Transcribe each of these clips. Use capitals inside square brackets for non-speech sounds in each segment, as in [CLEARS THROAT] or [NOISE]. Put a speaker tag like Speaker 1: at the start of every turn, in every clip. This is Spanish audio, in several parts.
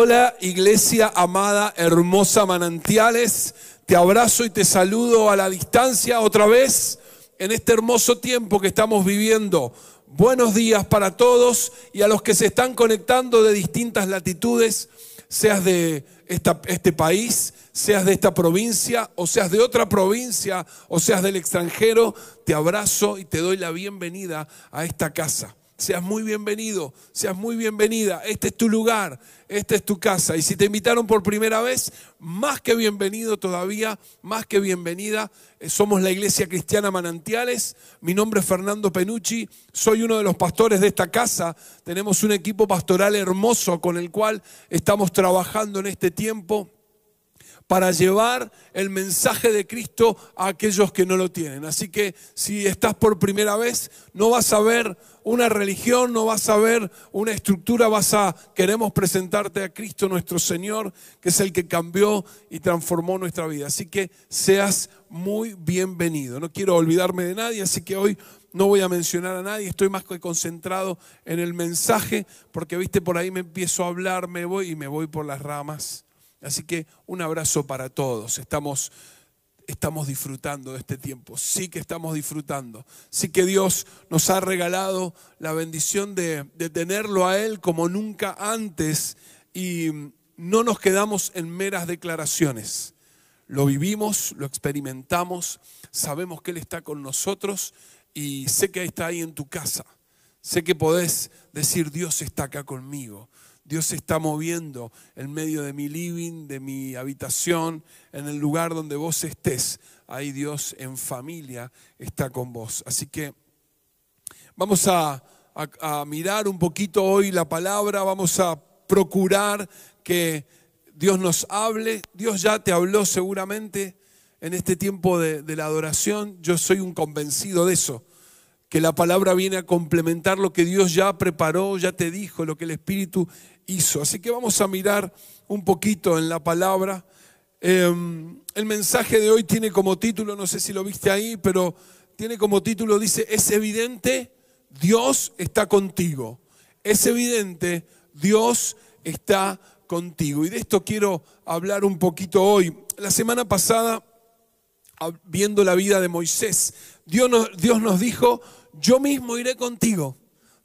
Speaker 1: Hola iglesia amada, hermosa manantiales, te abrazo y te saludo a la distancia otra vez en este hermoso tiempo que estamos viviendo. Buenos días para todos y a los que se están conectando de distintas latitudes, seas de este país, seas de esta provincia o seas de otra provincia o seas del extranjero, te abrazo y te doy la bienvenida a esta casa. Seas muy bienvenido, seas muy bienvenida. Este es tu lugar, esta es tu casa. Y si te invitaron por primera vez, más que bienvenido todavía, más que bienvenida. Eh, somos la Iglesia Cristiana Manantiales. Mi nombre es Fernando Penucci, soy uno de los pastores de esta casa. Tenemos un equipo pastoral hermoso con el cual estamos trabajando en este tiempo para llevar el mensaje de Cristo a aquellos que no lo tienen. Así que si estás por primera vez, no vas a ver una religión, no vas a ver una estructura, vas a queremos presentarte a Cristo nuestro Señor, que es el que cambió y transformó nuestra vida. Así que seas muy bienvenido. No quiero olvidarme de nadie, así que hoy no voy a mencionar a nadie, estoy más que concentrado en el mensaje, porque viste por ahí me empiezo a hablar, me voy y me voy por las ramas. Así que un abrazo para todos. Estamos, estamos disfrutando de este tiempo. Sí que estamos disfrutando. Sí que Dios nos ha regalado la bendición de, de tenerlo a Él como nunca antes y no nos quedamos en meras declaraciones. Lo vivimos, lo experimentamos, sabemos que Él está con nosotros y sé que está ahí en tu casa. Sé que podés decir, Dios está acá conmigo. Dios se está moviendo en medio de mi living, de mi habitación, en el lugar donde vos estés. Ahí Dios en familia está con vos. Así que vamos a, mirar un poquito hoy la palabra, vamos a procurar que Dios nos hable. Dios ya te habló seguramente en este tiempo de, de la adoración. Yo soy un convencido de eso que la palabra viene a complementar lo que Dios ya preparó, ya te dijo, lo que el Espíritu hizo. Así que vamos a mirar un poquito en la palabra. Em, el mensaje de hoy tiene como título, no sé si lo viste ahí, pero tiene como título, dice, es evidente, Dios está contigo. Es evidente, Dios está contigo. Y de esto quiero hablar un poquito hoy. La semana pasada, viendo la vida de Moisés, Dios nos, Dios nos dijo, yo mismo iré contigo.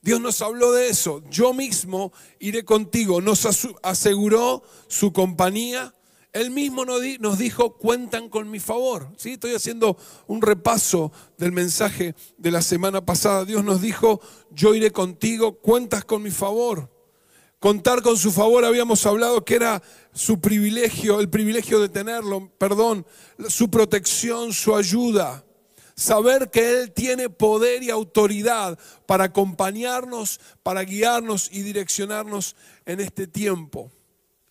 Speaker 1: Dios nos habló de eso, yo mismo iré contigo. Nos aseguró su compañía. Él mismo nos dijo, cuentan con mi favor. ¿Sí? Estoy haciendo un repaso del mensaje de la semana pasada. Dios nos dijo, yo iré contigo, cuentas con mi favor. Contar con su favor, habíamos hablado que era su privilegio, el privilegio de tenerlo, perdón, su protección, su ayuda saber que Él tiene poder y autoridad para acompañarnos, para guiarnos y direccionarnos en este tiempo.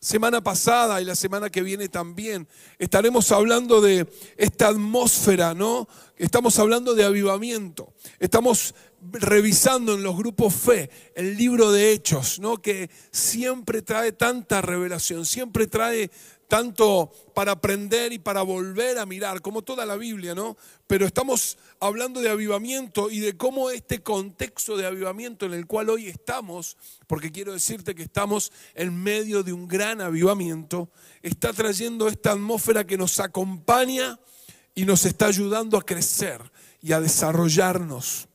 Speaker 1: Semana pasada y la semana que viene también estaremos hablando de esta atmósfera, ¿no? Estamos hablando de avivamiento. Estamos revisando en los grupos fe el libro de Hechos, ¿no? Que siempre trae tanta revelación, siempre trae tanto para aprender y para volver a mirar, como toda la Biblia, ¿no? Pero estamos hablando de avivamiento y de cómo este contexto de avivamiento en el cual hoy estamos, porque quiero decirte que estamos en medio de un gran avivamiento, está trayendo esta atmósfera que nos acompaña y nos está ayudando a crecer y a desarrollarnos.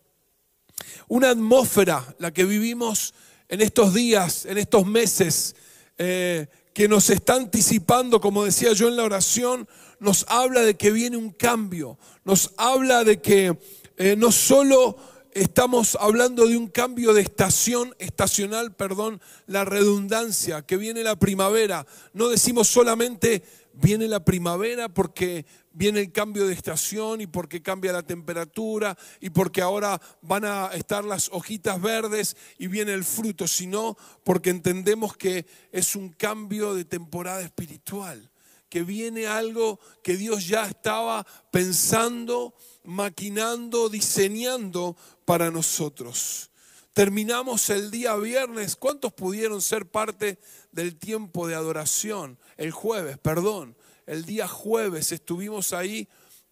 Speaker 1: Una atmósfera, la que vivimos en estos días, en estos meses, eh, que nos está anticipando, como decía yo en la oración, nos habla de que viene un cambio, nos habla de que eh, no solo estamos hablando de un cambio de estación, estacional, perdón, la redundancia, que viene la primavera, no decimos solamente viene la primavera porque viene el cambio de estación y porque cambia la temperatura y porque ahora van a estar las hojitas verdes y viene el fruto, sino porque entendemos que es un cambio de temporada espiritual, que viene algo que Dios ya estaba pensando, maquinando, diseñando para nosotros. Terminamos el día viernes. ¿Cuántos pudieron ser parte del tiempo de adoración? El jueves, perdón el día jueves estuvimos ahí,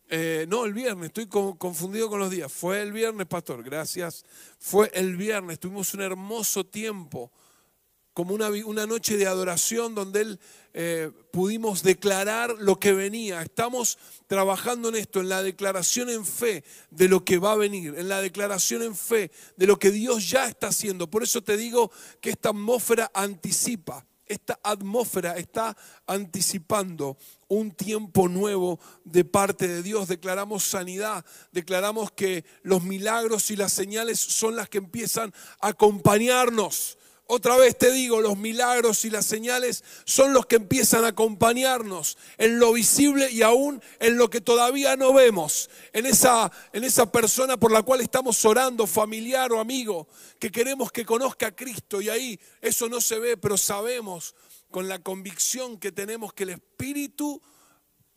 Speaker 1: eh, no, el viernes, estoy confundido con los días, fue el viernes, pastor, gracias, fue el viernes, tuvimos un hermoso tiempo como una, una noche de adoración donde Él eh, pudimos declarar lo que venía. Estamos trabajando en esto, en la declaración en fe de lo que va a venir, en la declaración en fe de lo que Dios ya está haciendo. Por eso te digo que esta atmósfera anticipa esta atmósfera está anticipando un tiempo nuevo de parte de Dios. Declaramos sanidad, declaramos que los milagros y las señales son las que empiezan a acompañarnos. Otra vez te digo, los milagros y las señales son los que empiezan a acompañarnos en lo visible y aún en lo que todavía no vemos, en esa, en esa persona por la cual estamos orando, familiar o amigo, que queremos que conozca a Cristo. Y ahí eso no se ve, pero sabemos con la convicción que tenemos que el Espíritu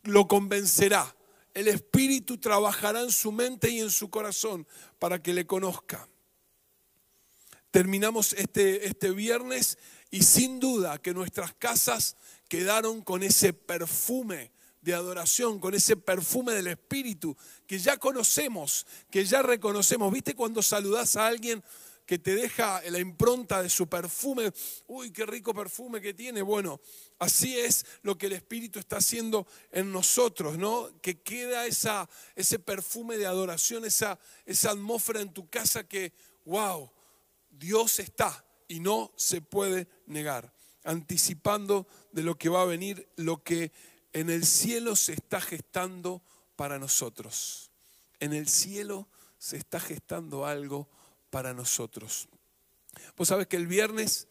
Speaker 1: lo convencerá. El Espíritu trabajará en su mente y en su corazón para que le conozca terminamos este, este viernes y sin duda que nuestras casas quedaron con ese perfume de adoración, con ese perfume del Espíritu que ya conocemos, que ya reconocemos. ¿Viste cuando saludás a alguien que te deja la impronta de su perfume? Uy, qué rico perfume que tiene. Bueno, así es lo que el Espíritu está haciendo en nosotros, ¿no? Que queda ese perfume de adoración, esa, esa atmósfera en tu casa que, wow, Dios está y no se puede negar, anticipando de lo que va a venir, lo que en el cielo se está gestando para nosotros. En el cielo se está gestando algo para nosotros. Vos sabés que el viernes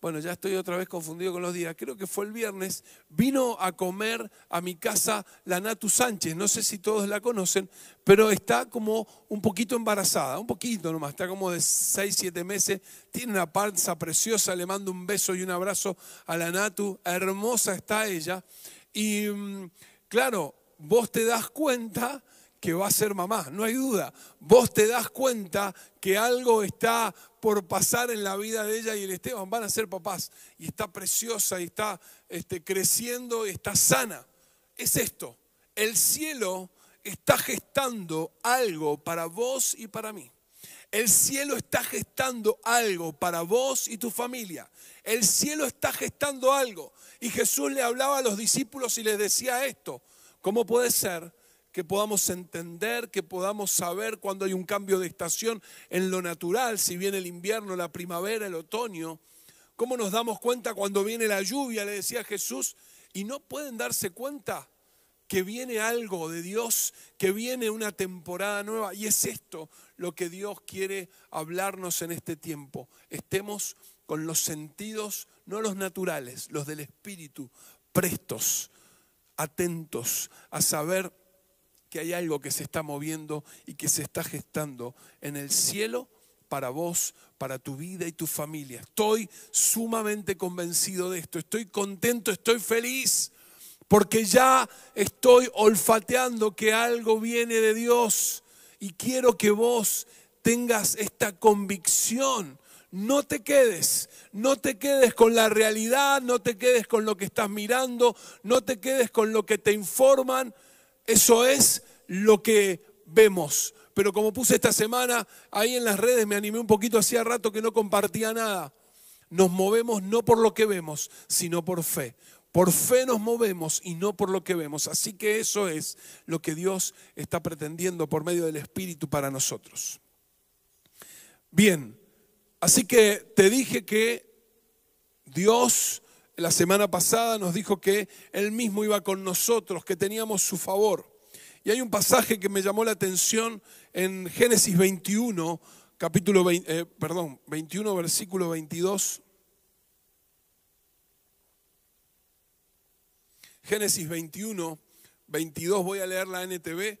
Speaker 1: bueno, ya estoy otra vez confundido con los días, creo que fue el viernes, vino a comer a mi casa la Natu Sánchez, no sé si todos la conocen, pero está como un poquito embarazada, un poquito nomás, está como de 6, 7 meses, tiene una panza preciosa, le mando un beso y un abrazo a la Natu, hermosa está ella, y mm, claro, vos te das cuenta que va a ser mamá, no hay duda. Vos te das cuenta que algo está por pasar en la vida de ella y el Esteban van a ser papás. Y está preciosa y está este, creciendo y está sana. Es esto, el cielo está gestando algo para vos y para mí. El cielo está gestando algo para vos y tu familia. El cielo está gestando algo. Y Jesús le hablaba a los discípulos y les decía esto. ¿Cómo puede ser que podamos entender, que podamos saber cuando hay un cambio de estación en lo natural, si viene el invierno, la primavera, el otoño. ¿Cómo nos damos cuenta cuando viene la lluvia? Le decía Jesús. Y no pueden darse cuenta que viene algo de Dios, que viene una temporada nueva. Y es esto lo que Dios quiere hablarnos en este tiempo. Estemos con los sentidos, no los naturales, los del Espíritu, prestos, atentos a saber que hay algo que se está moviendo y que se está gestando en el cielo para vos, para tu vida y tu familia. Estoy sumamente convencido de esto, estoy contento, estoy feliz, porque ya estoy olfateando que algo viene de Dios y quiero que vos tengas esta convicción. No te quedes, no te quedes con la realidad, no te quedes con lo que estás mirando, no te quedes con lo que te informan, eso es lo que vemos. Pero como puse esta semana ahí en las redes, me animé un poquito, hacía rato que no compartía nada. Nos movemos no por lo que vemos, sino por fe. Por fe nos movemos y no por lo que vemos. Así que eso es lo que Dios está pretendiendo por medio del Espíritu para nosotros. Bien, así que te dije que Dios la semana pasada nos dijo que Él mismo iba con nosotros, que teníamos su favor. Y hay un pasaje que me llamó la atención en Génesis 21, capítulo 20, eh, 21, versículo 22. Génesis 21, 22, voy a leer la NTV.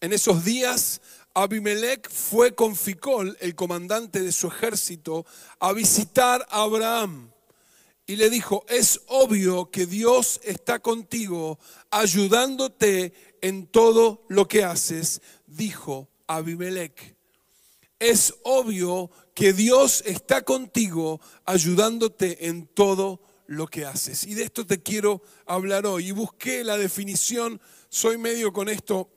Speaker 1: En esos días Abimelech fue con Ficol, el comandante de su ejército, a visitar a Abraham. Y le dijo, es obvio que Dios está contigo, ayudándote en todo lo que haces, dijo Abimelech. Es obvio que Dios está contigo, ayudándote en todo lo que haces. Y de esto te quiero hablar hoy. Y busqué la definición, soy medio con esto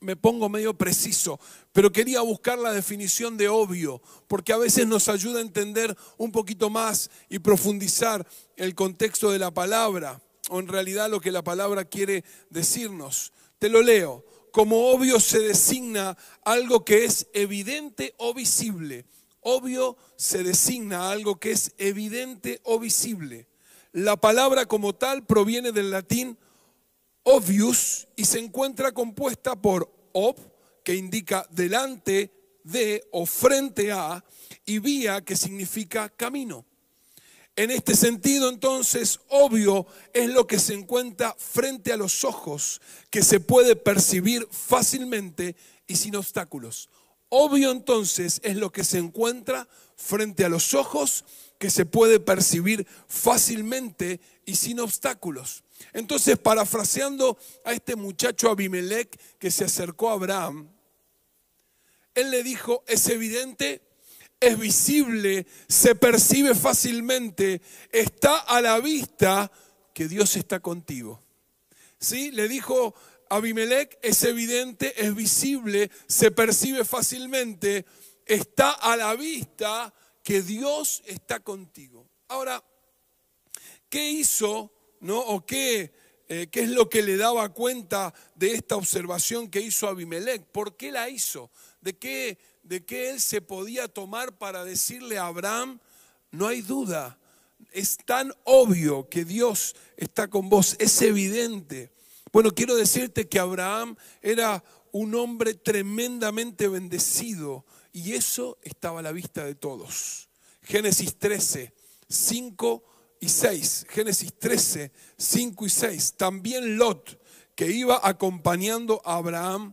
Speaker 1: me pongo medio preciso, pero quería buscar la definición de obvio, porque a veces nos ayuda a entender un poquito más y profundizar el contexto de la palabra, o en realidad lo que la palabra quiere decirnos. Te lo leo. Como obvio se designa algo que es evidente o visible. Obvio se designa algo que es evidente o visible. La palabra como tal proviene del latín obvious y se encuentra compuesta por ob, que indica delante de o frente a, y vía, que significa camino. En este sentido, entonces, obvio es lo que se encuentra frente a los ojos, que se puede percibir fácilmente y sin obstáculos. Obvio entonces es lo que se encuentra frente a los ojos, que se puede percibir fácilmente y sin obstáculos. Entonces, parafraseando a este muchacho Abimelech que se acercó a Abraham, él le dijo, es evidente, es visible, se percibe fácilmente, está a la vista que Dios está contigo. ¿Sí? Le dijo Abimelech, es evidente, es visible, se percibe fácilmente, está a la vista que Dios está contigo. Ahora, ¿qué hizo ¿no? ¿O qué, eh, qué es lo que le daba cuenta de esta observación que hizo Abimelech? ¿Por qué la hizo? ¿De qué, ¿De qué él se podía tomar para decirle a Abraham, no hay duda, es tan obvio que Dios está con vos, es evidente. Bueno, quiero decirte que Abraham era un hombre tremendamente bendecido y eso estaba a la vista de todos. Génesis 13, 5 y 6, Génesis 13, 5 y 6. También Lot, que iba acompañando a Abraham,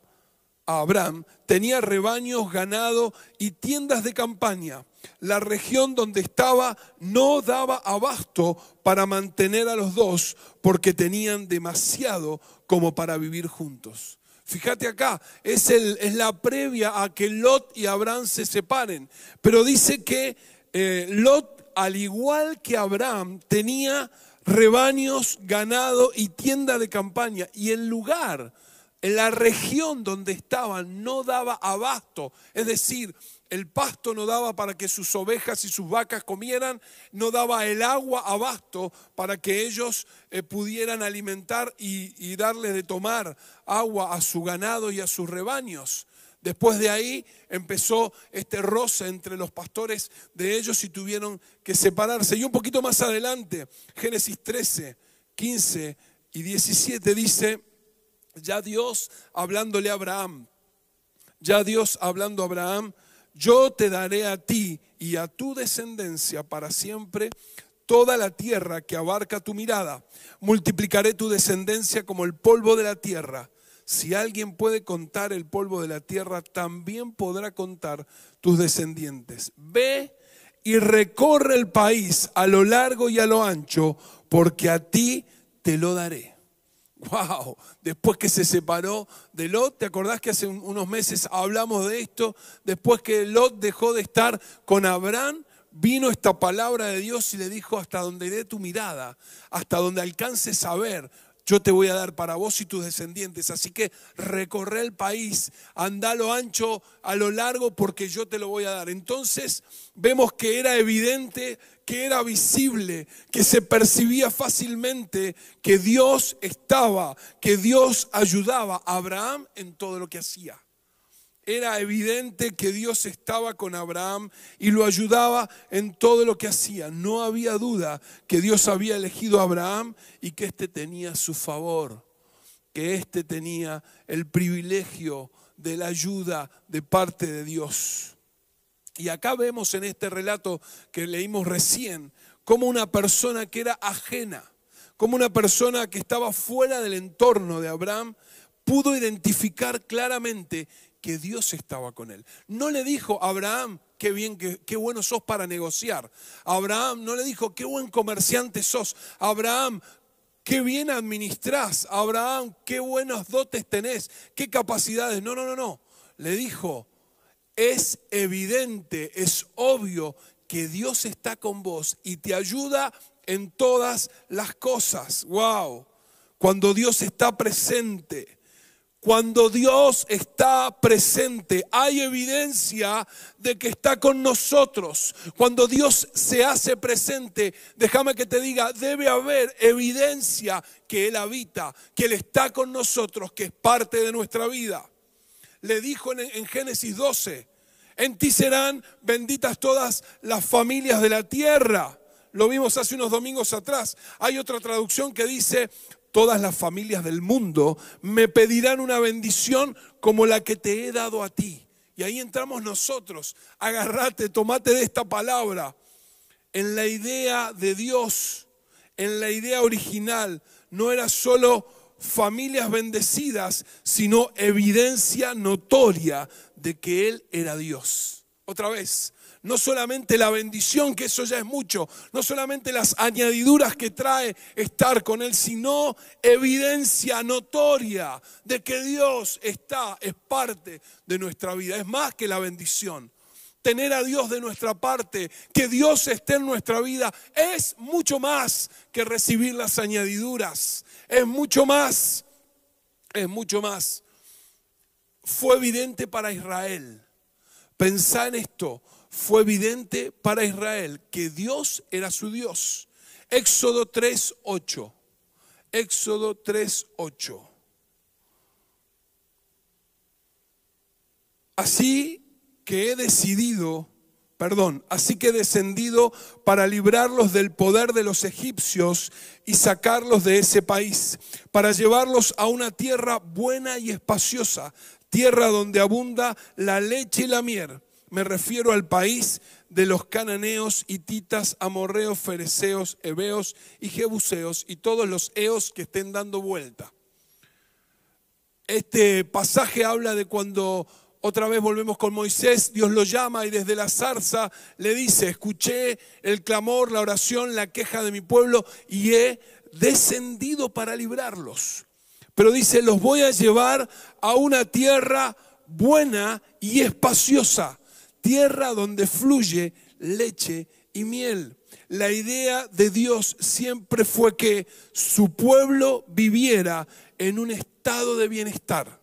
Speaker 1: a Abraham, tenía rebaños, ganado y tiendas de campaña. La región donde estaba no daba abasto para mantener a los dos porque tenían demasiado como para vivir juntos. Fíjate acá, es, el, es la previa a que Lot y Abraham se separen. Pero dice que eh, Lot al igual que Abraham, tenía rebaños, ganado y tienda de campaña. Y el lugar, la región donde estaban, no daba abasto. Es decir, el pasto no daba para que sus ovejas y sus vacas comieran, no daba el agua abasto para que ellos eh, pudieran alimentar y, y darle de tomar agua a su ganado y a sus rebaños. Después de ahí empezó este roce entre los pastores de ellos y tuvieron que separarse. Y un poquito más adelante, Génesis 13, 15 y 17 dice, ya Dios hablándole a Abraham, ya Dios hablando a Abraham, yo te daré a ti y a tu descendencia para siempre toda la tierra que abarca tu mirada. Multiplicaré tu descendencia como el polvo de la tierra si alguien puede contar el polvo de la tierra, también podrá contar tus descendientes. Ve y recorre el país a lo largo y a lo ancho, porque a ti te lo daré. Wow, después que se separó de Lot, ¿te acordás que hace unos meses hablamos de esto? Después que Lot dejó de estar con Abraham, vino esta palabra de Dios y le dijo, hasta donde dé tu mirada, hasta donde alcances a ver, yo te voy a dar para vos y tus descendientes. Así que recorre el país, anda lo ancho, a lo largo, porque yo te lo voy a dar. Entonces vemos que era evidente, que era visible, que se percibía fácilmente que Dios estaba, que Dios ayudaba a Abraham en todo lo que hacía. Era evidente que Dios estaba con Abraham y lo ayudaba en todo lo que hacía. No había duda que Dios había elegido a Abraham y que éste tenía su favor, que éste tenía el privilegio de la ayuda de parte de Dios. Y acá vemos en este relato que leímos recién, como una persona que era ajena, como una persona que estaba fuera del entorno de Abraham, pudo identificar claramente que Dios estaba con él. No le dijo, Abraham, qué bien, qué, bueno sos para negociar. Abraham no le dijo, qué buen comerciante sos. Abraham, qué bien administrás. Abraham, qué buenos dotes tenés, qué capacidades. No, no, no, no. Le dijo, es evidente, es obvio que Dios está con vos y te ayuda en todas las cosas. Wow. Cuando Dios está presente Cuando Dios está presente, hay evidencia de que está con nosotros. Cuando Dios se hace presente, déjame que te diga, debe haber evidencia que Él habita, que Él está con nosotros, que es parte de nuestra vida. Le dijo en, Génesis 12, en ti serán benditas todas las familias de la tierra. Lo vimos hace unos domingos atrás. Hay otra traducción que dice, todas las familias del mundo me pedirán una bendición como la que te he dado a ti. Y ahí entramos nosotros. Agarrate, tomate de esta palabra. En la idea de Dios, en la idea original, no era solo familias bendecidas, sino evidencia notoria de que Él era Dios. Otra vez, no solamente la bendición, que eso ya es mucho, no solamente las añadiduras que trae estar con Él, sino evidencia notoria de que Dios está, es parte de nuestra vida, es más que la bendición. Tener a Dios de nuestra parte, que Dios esté en nuestra vida, es mucho más que recibir las añadiduras, es mucho más, es mucho más. Fue evidente para Israel. Pensá en esto, fue evidente para Israel que Dios era su Dios. Éxodo 3.8. Éxodo 3.8. Así que he decidido, perdón, así que he descendido para librarlos del poder de los egipcios y sacarlos de ese país, para llevarlos a una tierra buena y espaciosa, tierra donde abunda la leche y la miel me refiero al país de los cananeos, hititas, amorreos, fereceos, heveos y jebuseos y todos los eos que estén dando vuelta. Este pasaje habla de cuando otra vez volvemos con Moisés, Dios lo llama y desde la zarza le dice, escuché el clamor, la oración, la queja de mi pueblo y he descendido para librarlos. Pero dice, los voy a llevar a una tierra buena y espaciosa tierra donde fluye leche y miel. La idea de Dios siempre fue que su pueblo viviera en un estado de bienestar.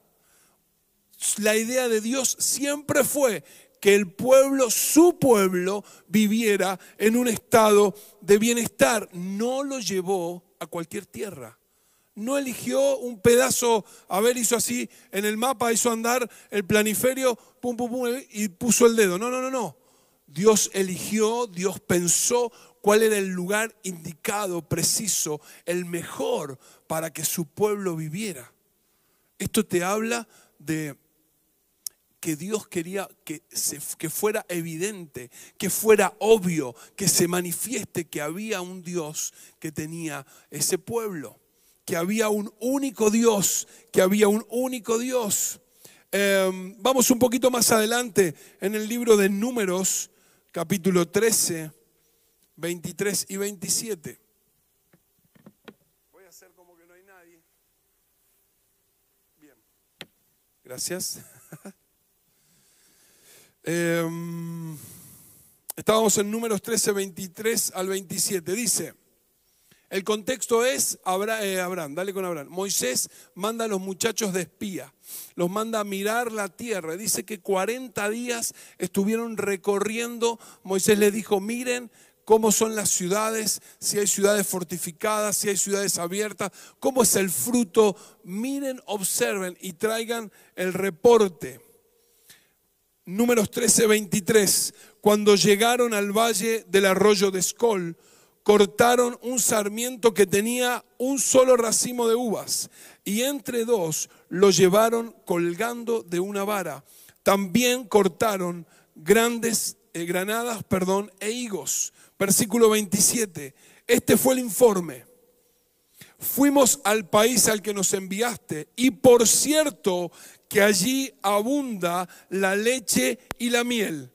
Speaker 1: La idea de Dios siempre fue que el pueblo, su pueblo, viviera en un estado de bienestar. No lo llevó a cualquier tierra no eligió un pedazo, a ver, hizo así en el mapa, hizo andar el planiferio, pum, pum, pum, y puso el dedo. No, no, no, no. Dios eligió, Dios pensó cuál era el lugar indicado, preciso, el mejor para que su pueblo viviera. Esto te habla de que Dios quería que, que fuera evidente, que fuera obvio, que se manifieste que había un Dios que tenía ese pueblo que había un único Dios, que había un único Dios. Em, vamos un poquito más adelante en el libro de Números, capítulo 13, 23 y 27. Voy a hacer como que no hay nadie. Bien, gracias. [LAUGHS] Em, estábamos en Números 13, 23 al 27. Dice, el contexto es eh, Abraham, dale con Abraham. Moisés manda a los muchachos de espía, los manda a mirar la tierra. Dice que 40 días estuvieron recorriendo. Moisés les dijo, miren cómo son las ciudades, si hay ciudades fortificadas, si hay ciudades abiertas, cómo es el fruto. Miren, observen y traigan el reporte. Números 13, 23. Cuando llegaron al valle del arroyo de Escol, cortaron un sarmiento que tenía un solo racimo de uvas y entre dos lo llevaron colgando de una vara. También cortaron grandes eh, granadas, perdón, e higos. Versículo 27. Este fue el informe. Fuimos al país al que nos enviaste y por cierto que allí abunda la leche y la miel.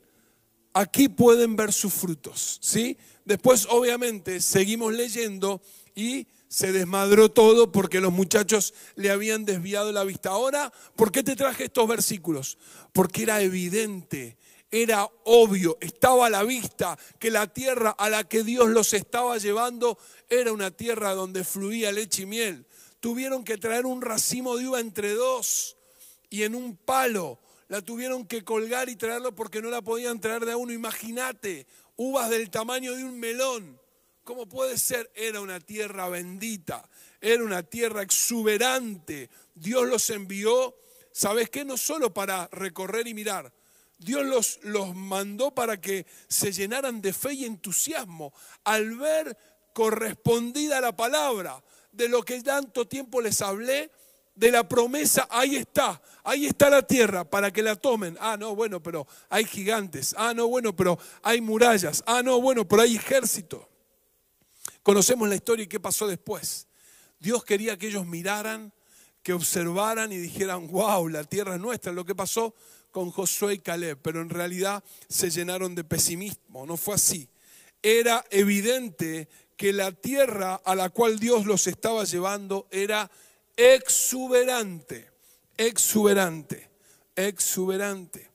Speaker 1: Aquí pueden ver sus frutos, ¿sí? Después, obviamente, seguimos leyendo y se desmadró todo porque los muchachos le habían desviado la vista. Ahora, ¿por qué te traje estos versículos? Porque era evidente, era obvio, estaba a la vista que la tierra a la que Dios los estaba llevando era una tierra donde fluía leche y miel. tuvieron que traer un racimo de uva entre dos y en un palo. La tuvieron que colgar y traerlo porque no la podían traer de a uno. Imagínate, uvas del tamaño de un melón. ¿Cómo puede ser? Era una tierra bendita, era una tierra exuberante. Dios los envió, ¿sabes qué? No solo para recorrer y mirar. Dios los, los mandó para que se llenaran de fe y entusiasmo al ver correspondida la palabra de lo que tanto tiempo les hablé, de la promesa, ahí está, ahí está la tierra para que la tomen. Ah, no, bueno, pero hay gigantes. Ah, no, bueno, pero hay murallas. Ah, no, bueno, pero hay ejército. Conocemos la historia y qué pasó después. Dios quería que ellos miraran, que observaran y dijeran, wow, la tierra es nuestra. Lo que pasó con Josué y Caleb, pero en realidad se llenaron de pesimismo. No fue así. Era evidente que la tierra a la cual Dios los estaba llevando era exuberante, exuberante, exuberante.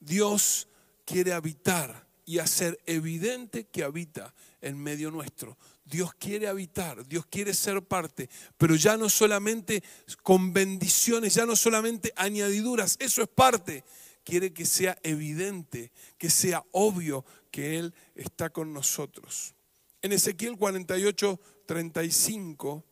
Speaker 1: Dios quiere habitar y hacer evidente que habita en medio nuestro. Dios quiere habitar, Dios quiere ser parte, pero ya no solamente con bendiciones, ya no solamente añadiduras, eso es parte. Quiere que sea evidente, que sea obvio que Él está con nosotros. En Ezequiel 48, 35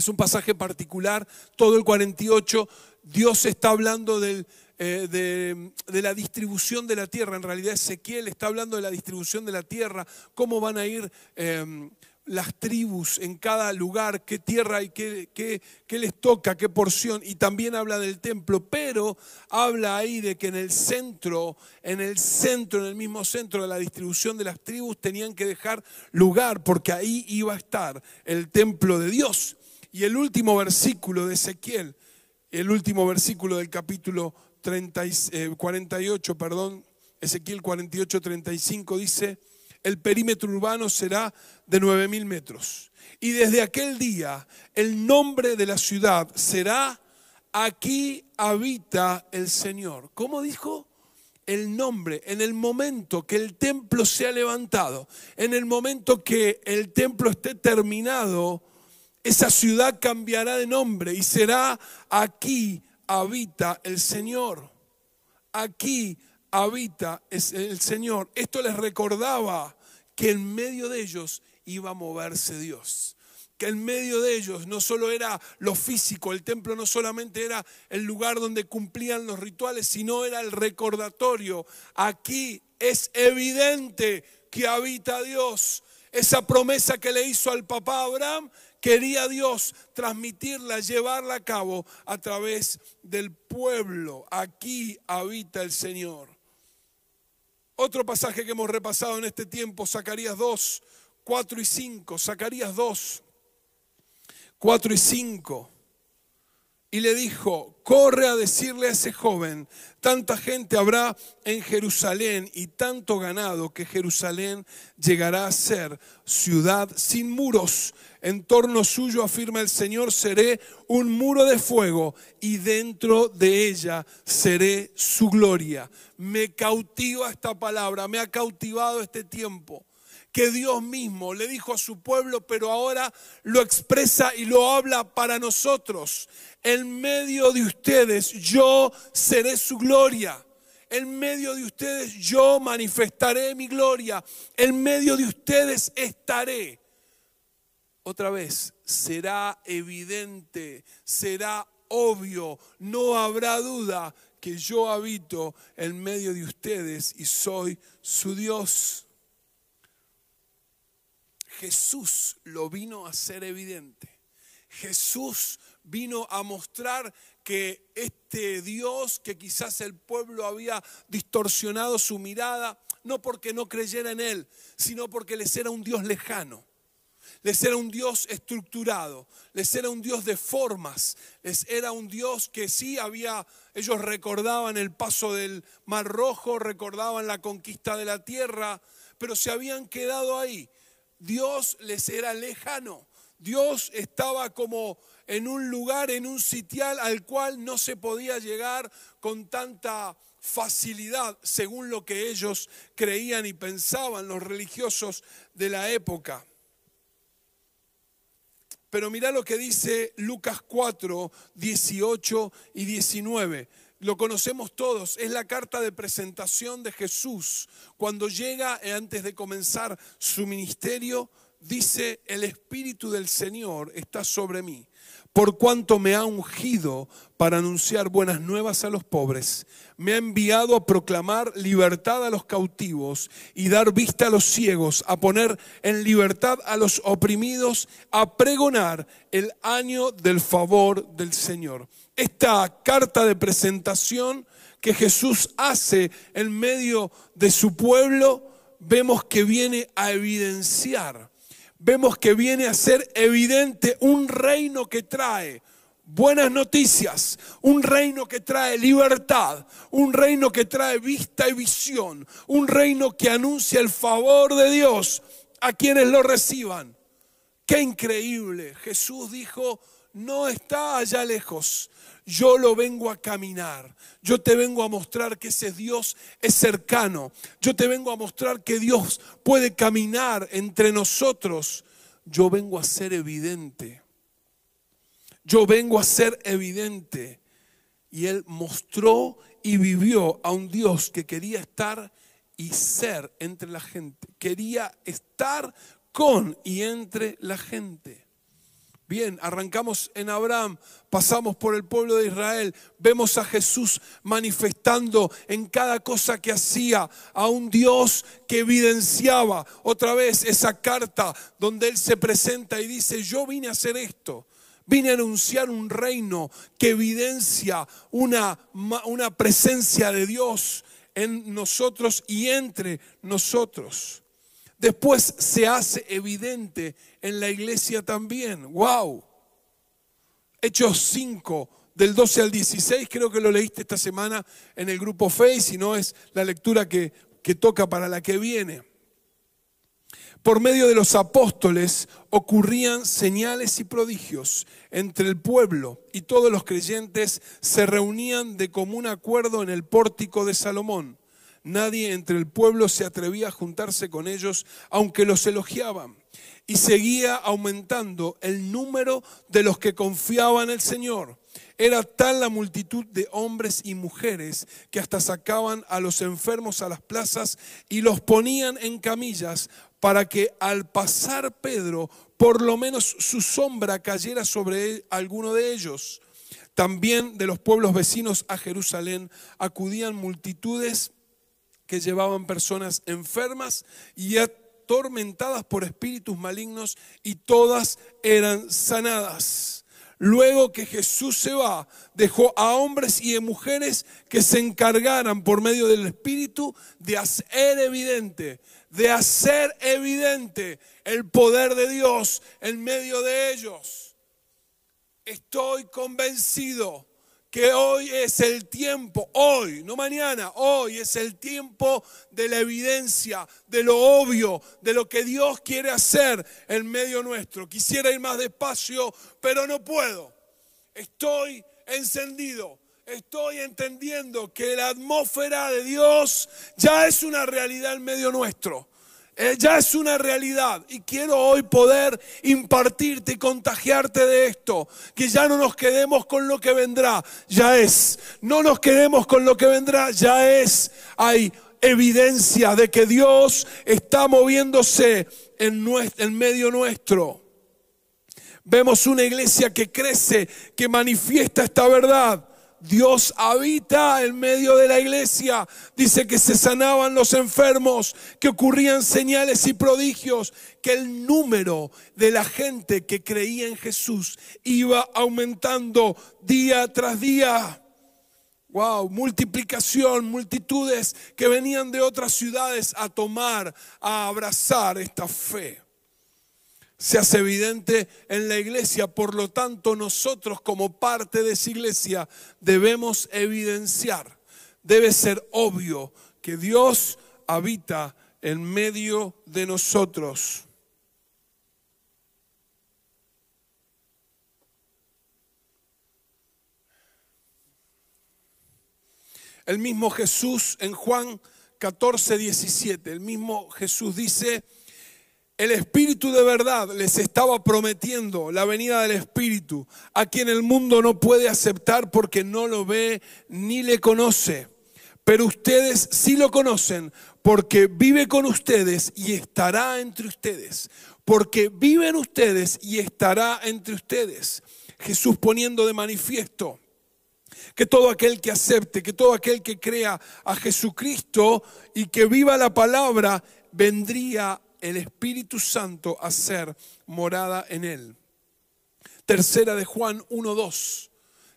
Speaker 1: es un pasaje particular, todo el 48, Dios está hablando eh, de, la distribución de la tierra. En realidad Ezequiel está hablando de la distribución de la tierra, cómo van a ir em, las tribus en cada lugar, qué tierra y qué, qué, les toca, qué porción. Y también habla del templo, pero habla ahí de que en el centro, en el centro, en el mismo centro de la distribución de las tribus, tenían que dejar lugar, porque ahí iba a estar el templo de Dios. Y el último versículo de Ezequiel, el último versículo del capítulo 48, eh, perdón, Ezequiel 48, 35 dice, el perímetro urbano será de 9.000 metros. Y desde aquel día el nombre de la ciudad será, aquí habita el Señor. ¿Cómo dijo? El nombre, en el momento que el templo sea levantado, en el momento que el templo esté terminado, esa ciudad cambiará de nombre y será aquí habita el Señor. Aquí habita el Señor. Esto les recordaba que en medio de ellos iba a moverse Dios. Que en medio de ellos no solo era lo físico, el templo no solamente era el lugar donde cumplían los rituales, sino era el recordatorio. Aquí es evidente que habita Dios. Esa promesa que le hizo al papá Abraham quería Dios transmitirla, llevarla a cabo a través del pueblo. Aquí habita el Señor. Otro pasaje que hemos repasado en este tiempo, Zacarías 2, 4 y 5. Zacarías 2, 4 y 5 y le dijo, corre a decirle a ese joven, tanta gente habrá en Jerusalén y tanto ganado que Jerusalén llegará a ser ciudad sin muros. En torno suyo, afirma el Señor, seré un muro de fuego y dentro de ella seré su gloria. Me cautiva esta palabra, me ha cautivado este tiempo que Dios mismo le dijo a su pueblo, pero ahora lo expresa y lo habla para nosotros. En medio de ustedes yo seré su gloria. En medio de ustedes yo manifestaré mi gloria. En medio de ustedes estaré. Otra vez, será evidente, será obvio, no habrá duda que yo habito en medio de ustedes y soy su Dios. Jesús lo vino a hacer evidente. Jesús vino a mostrar que este Dios, que quizás el pueblo había distorsionado su mirada, no porque no creyera en Él, sino porque les era un Dios lejano. Les era un Dios estructurado, les era un Dios de formas, les era un Dios que sí había, ellos recordaban el paso del Mar Rojo, recordaban la conquista de la tierra, pero se habían quedado ahí Dios les era lejano. Dios estaba como en un lugar, en un sitial al cual no se podía llegar con tanta facilidad, según lo que ellos creían y pensaban los religiosos de la época. Pero mira lo que dice Lucas 4, 18 y 19. Lo conocemos todos, es la carta de presentación de Jesús. Cuando llega, eh, antes de comenzar su ministerio, dice, el Espíritu del Señor está sobre mí por cuanto me ha ungido para anunciar buenas nuevas a los pobres, me ha enviado a proclamar libertad a los cautivos y dar vista a los ciegos, a poner en libertad a los oprimidos, a pregonar el año del favor del Señor. Esta carta de presentación que Jesús hace en medio de su pueblo, vemos que viene a evidenciar vemos que viene a ser evidente un reino que trae buenas noticias, un reino que trae libertad, un reino que trae vista y visión, un reino que anuncia el favor de Dios a quienes lo reciban. Qué increíble. Jesús dijo, no está allá lejos, yo lo vengo a caminar. Yo te vengo a mostrar que ese Dios es cercano. Yo te vengo a mostrar que Dios puede caminar entre nosotros. Yo vengo a ser evidente. Yo vengo a ser evidente. Y Él mostró y vivió a un Dios que quería estar y ser entre la gente. Quería estar con y entre la gente. Bien, arrancamos en Abraham, pasamos por el pueblo de Israel, vemos a Jesús manifestando en cada cosa que hacía a un Dios que evidenciaba otra vez esa carta donde Él se presenta y dice, yo vine a hacer esto. Vine a anunciar un reino que evidencia una, una presencia de Dios en nosotros y entre nosotros después se hace evidente en la iglesia también. ¡Wow! Hechos 5, del 12 al 16, creo que lo leíste esta semana en el grupo Fe, si no es la lectura que, que toca para la que viene. Por medio de los apóstoles ocurrían señales y prodigios entre el pueblo y todos los creyentes se reunían de común acuerdo en el pórtico de Salomón nadie entre el pueblo se atrevía a juntarse con ellos, aunque los elogiaban. Y seguía aumentando el número de los que confiaban en el Señor. Era tal la multitud de hombres y mujeres que hasta sacaban a los enfermos a las plazas y los ponían en camillas para que al pasar Pedro, por lo menos su sombra cayera sobre alguno de ellos. También de los pueblos vecinos a Jerusalén acudían multitudes que llevaban personas enfermas y atormentadas por espíritus malignos y todas eran sanadas. Luego que Jesús se va, dejó a hombres y a mujeres que se encargaran por medio del Espíritu de hacer evidente, de hacer evidente el poder de Dios en medio de ellos. Estoy convencido que hoy es el tiempo, hoy, no mañana, hoy es el tiempo de la evidencia, de lo obvio, de lo que Dios quiere hacer en medio nuestro. Quisiera ir más despacio, pero no puedo. Estoy encendido, estoy entendiendo que la atmósfera de Dios ya es una realidad en medio nuestro. Eh, ya es una realidad y quiero hoy poder impartirte y contagiarte de esto, que ya no nos quedemos con lo que vendrá, ya es, no nos quedemos con lo que vendrá, ya es, hay evidencia de que Dios está moviéndose en, en medio nuestro. Vemos una iglesia que crece, que manifiesta esta verdad. Dios habita en medio de la iglesia. Dice que se sanaban los enfermos, que ocurrían señales y prodigios, que el número de la gente que creía en Jesús iba aumentando día tras día. Wow, multiplicación, multitudes que venían de otras ciudades a tomar, a abrazar esta fe se hace evidente en la iglesia. Por lo tanto, nosotros como parte de esa iglesia debemos evidenciar, debe ser obvio que Dios habita en medio de nosotros. El mismo Jesús en Juan 14, 17, el mismo Jesús dice, el Espíritu de verdad les estaba prometiendo la venida del Espíritu, a quien el mundo no puede aceptar porque no lo ve ni le conoce. Pero ustedes sí lo conocen porque vive con ustedes y estará entre ustedes. Porque vive en ustedes y estará entre ustedes. Jesús poniendo de manifiesto que todo aquel que acepte, que todo aquel que crea a Jesucristo y que viva la palabra, vendría el Espíritu Santo a ser morada en él. Tercera de Juan 1.2.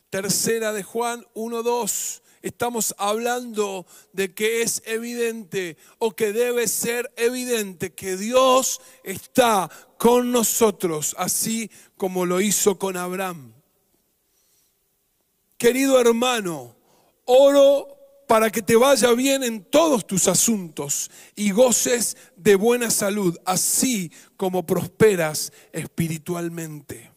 Speaker 1: Tercera de Juan 1.2. Estamos hablando de que es evidente o que debe ser evidente que Dios está con nosotros, así como lo hizo con Abraham. Querido hermano, oro para que te vaya bien en todos tus asuntos y goces de buena salud, así como prosperas espiritualmente.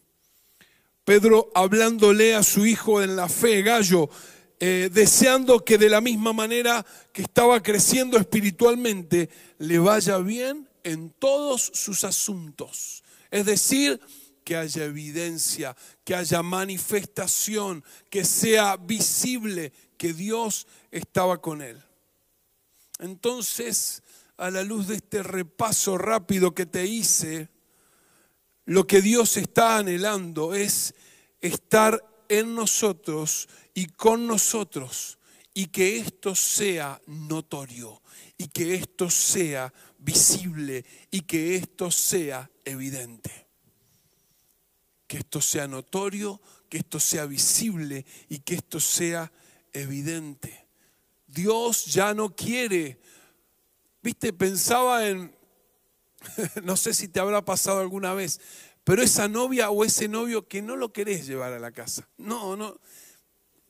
Speaker 1: Pedro hablándole a su hijo en la fe, Gallo, eh, deseando que de la misma manera que estaba creciendo espiritualmente, le vaya bien en todos sus asuntos. Es decir, que haya evidencia, que haya manifestación, que sea visible que Dios estaba con él. Entonces, a la luz de este repaso rápido que te hice, lo que Dios está anhelando es estar en nosotros y con nosotros y que esto sea notorio y que esto sea visible y que esto sea evidente que esto sea notorio, que esto sea visible y que esto sea evidente. Dios ya no quiere, viste, pensaba en, [LAUGHS] no sé si te habrá pasado alguna vez, pero esa novia o ese novio que no lo querés llevar a la casa. No, no,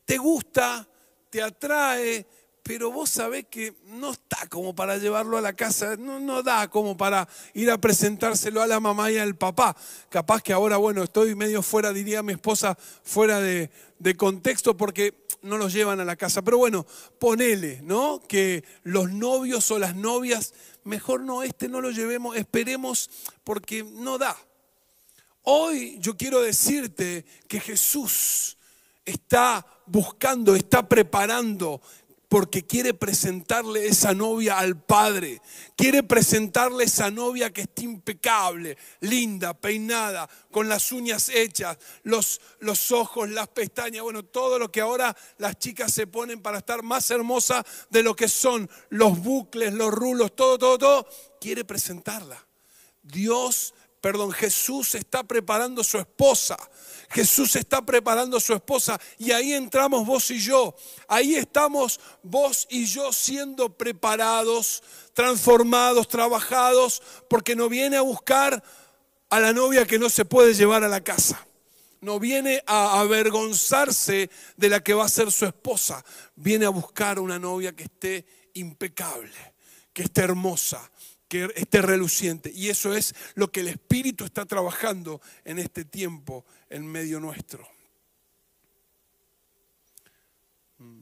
Speaker 1: te gusta, te atrae, pero vos sabés que no está como para llevarlo a la casa, no, da como para ir a presentárselo a la mamá y al papá. Capaz que ahora, bueno, estoy medio fuera, diría mi esposa, fuera de, de contexto porque no los llevan a la casa. Pero bueno, ponele, ¿no? Que los novios o las novias, mejor no, este no lo llevemos, esperemos porque no da. Hoy yo quiero decirte que Jesús está buscando, está preparando porque quiere presentarle esa novia al Padre. Quiere presentarle esa novia que está impecable, linda, peinada, con las uñas hechas, los, los ojos, las pestañas, bueno, todo lo que ahora las chicas se ponen para estar más hermosa de lo que son los bucles, los rulos, todo, todo, todo. Quiere presentarla. Dios, perdón, Jesús está preparando su esposa Jesús está preparando a su esposa y ahí entramos vos y yo. Ahí estamos vos y yo siendo preparados, transformados, trabajados, porque no viene a buscar a la novia que no se puede llevar a la casa. No viene a avergonzarse de la que va a ser su esposa. Viene a buscar una novia que esté impecable, que esté hermosa, que esté reluciente. Y eso es lo que el Espíritu está trabajando en este tiempo en medio nuestro. Mm.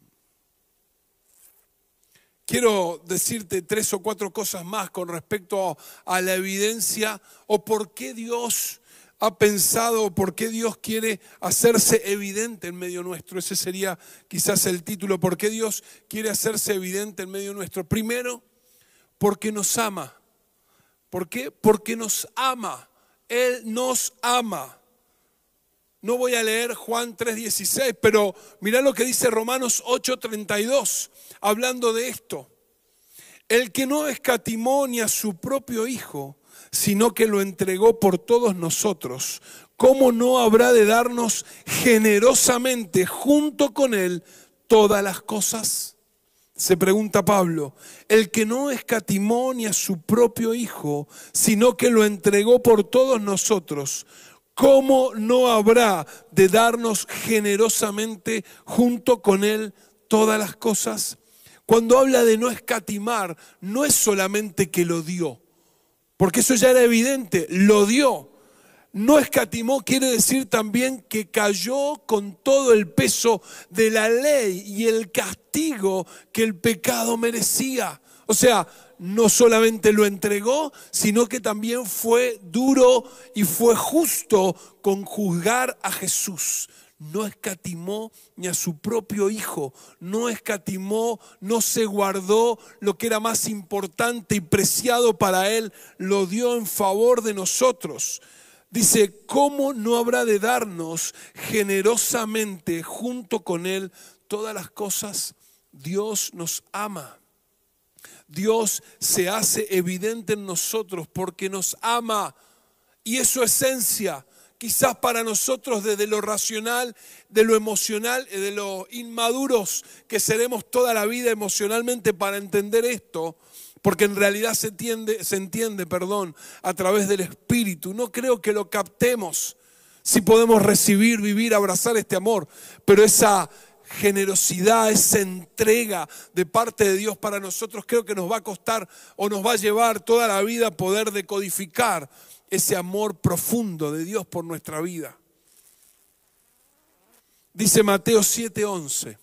Speaker 1: Quiero decirte tres o cuatro cosas más con respecto a la evidencia o por qué Dios ha pensado por qué Dios quiere hacerse evidente en medio nuestro. Ese sería quizás el título. ¿Por qué Dios quiere hacerse evidente en medio nuestro? Primero, porque nos ama. ¿Por qué? Porque nos ama. Él nos ama. No voy a leer Juan 3:16, pero mira lo que dice Romanos 8:32, hablando de esto. El que no escatimó ni a su propio Hijo, sino que lo entregó por todos nosotros, ¿cómo no habrá de darnos generosamente junto con Él todas las cosas? Se pregunta Pablo, el que no escatimó ni a su propio Hijo, sino que lo entregó por todos nosotros, ¿cómo no habrá de darnos generosamente junto con Él todas las cosas? Cuando habla de no escatimar, no es solamente que lo dio, porque eso ya era evidente, lo dio no escatimó quiere decir también que cayó con todo el peso de la ley y el castigo que el pecado merecía. O sea, no solamente lo entregó, sino que también fue duro y fue justo con juzgar a Jesús. No escatimó ni a su propio hijo, no escatimó, no se guardó lo que era más importante y preciado para él, lo dio en favor de nosotros. Dice, ¿cómo no habrá de darnos generosamente junto con Él todas las cosas? Dios nos ama. Dios se hace evidente en nosotros porque nos ama y es su esencia. Quizás para nosotros desde lo racional, de lo emocional, de lo inmaduros que seremos toda la vida emocionalmente para entender esto, porque en realidad se entiende, se entiende, perdón, a través del Espíritu. No creo que lo captemos si podemos recibir, vivir, abrazar este amor, pero esa generosidad, esa entrega de parte de Dios para nosotros, creo que nos va a costar o nos va a llevar toda la vida poder decodificar ese amor profundo de Dios por nuestra vida. Dice Mateo 7:11,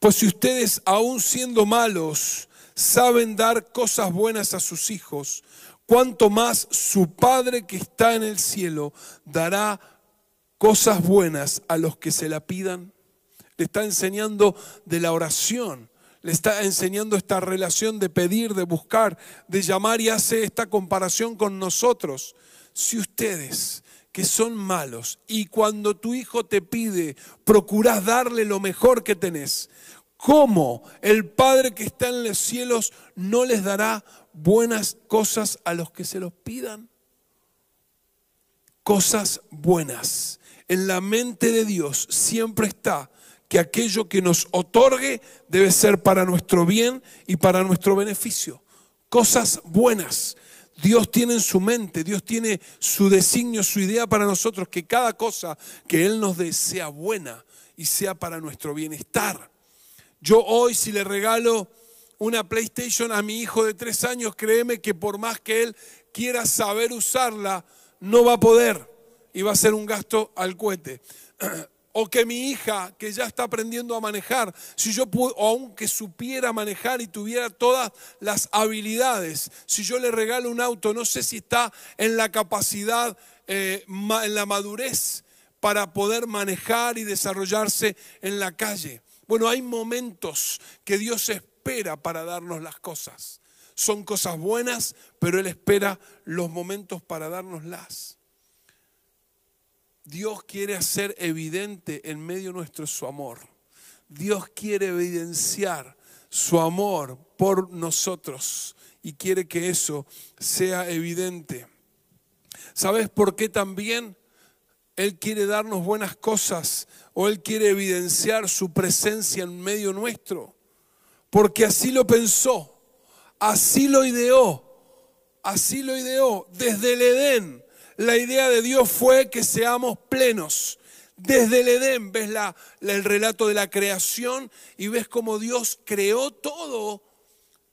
Speaker 1: pues si ustedes aún siendo malos saben dar cosas buenas a sus hijos, cuanto más su Padre que está en el cielo dará cosas buenas a los que se la pidan. Le está enseñando de la oración, le está enseñando esta relación de pedir, de buscar, de llamar y hace esta comparación con nosotros. Si ustedes que son malos y cuando tu hijo te pide, procurás darle lo mejor que tenés, ¿cómo el Padre que está en los cielos no les dará buenas cosas a los que se los pidan? Cosas buenas en la mente de Dios siempre está que aquello que nos otorgue debe ser para nuestro bien y para nuestro beneficio. Cosas buenas. Dios tiene en su mente, Dios tiene su designio, su idea para nosotros, que cada cosa que Él nos dé sea buena y sea para nuestro bienestar. Yo hoy si le regalo una PlayStation a mi hijo de tres años, créeme que por más que él quiera saber usarla, no va a poder y va a ser un gasto al cohete. [CLEARS THROAT] O que mi hija, que ya está aprendiendo a manejar, si yo puedo, o aunque supiera manejar y tuviera todas las habilidades, si yo le regalo un auto, no sé si está en la capacidad, eh, en la madurez para poder manejar y desarrollarse en la calle. Bueno, hay momentos que Dios espera para darnos las cosas. Son cosas buenas, pero Él espera los momentos para dárnoslas. Dios quiere hacer evidente en medio nuestro su amor. Dios quiere evidenciar su amor por nosotros y quiere que eso sea evidente. ¿Sabes por qué también Él quiere darnos buenas cosas o Él quiere evidenciar su presencia en medio nuestro? Porque así lo pensó, así lo ideó, así lo ideó desde el Edén la idea de Dios fue que seamos plenos. Desde el Edén ves la, el relato de la creación y ves cómo Dios creó todo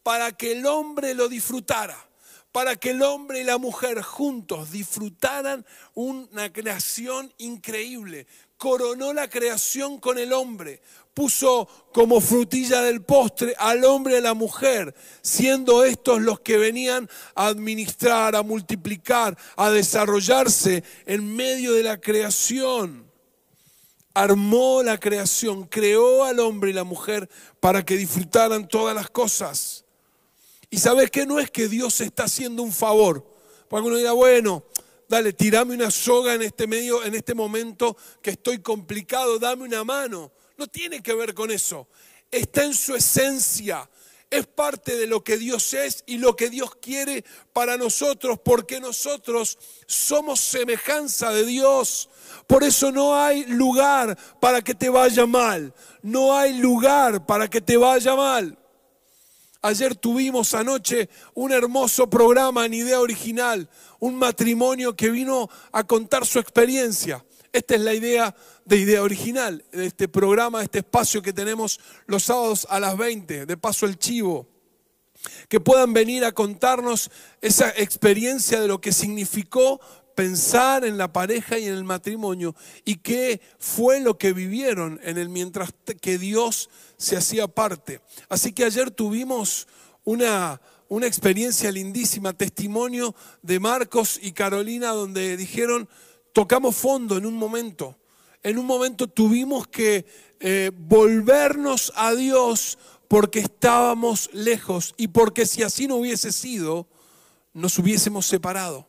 Speaker 1: para que el hombre lo disfrutara, para que el hombre y la mujer juntos disfrutaran una creación increíble. Coronó la creación con el hombre, puso como frutilla del postre al hombre y a la mujer, siendo estos los que venían a administrar, a multiplicar, a desarrollarse en medio de la creación. Armó la creación, creó al hombre y la mujer para que disfrutaran todas las cosas. Y sabes que no es que Dios está haciendo un favor. Porque uno dirá, bueno, dale, tirame una soga en este medio, en este momento que estoy complicado, dame una mano. No tiene que ver con eso. Está en su esencia. Es parte de lo que Dios es y lo que Dios quiere para nosotros, porque nosotros somos semejanza de Dios. Por eso no hay lugar para que te vaya mal. No hay lugar para que te vaya mal. Ayer tuvimos anoche un hermoso programa en idea original, un matrimonio que vino a contar su experiencia. Esta es la idea de idea original, de este programa, de este espacio que tenemos los sábados a las 20, de paso el chivo. Que puedan venir a contarnos esa experiencia de lo que significó pensar en la pareja y en el matrimonio y qué fue lo que vivieron en el mientras que Dios se hacía parte. Así que ayer tuvimos una, una experiencia lindísima, testimonio de Marcos y Carolina, donde dijeron, tocamos fondo en un momento. En un momento tuvimos que eh, volvernos a Dios porque estábamos lejos y porque si así no hubiese sido, nos hubiésemos separado.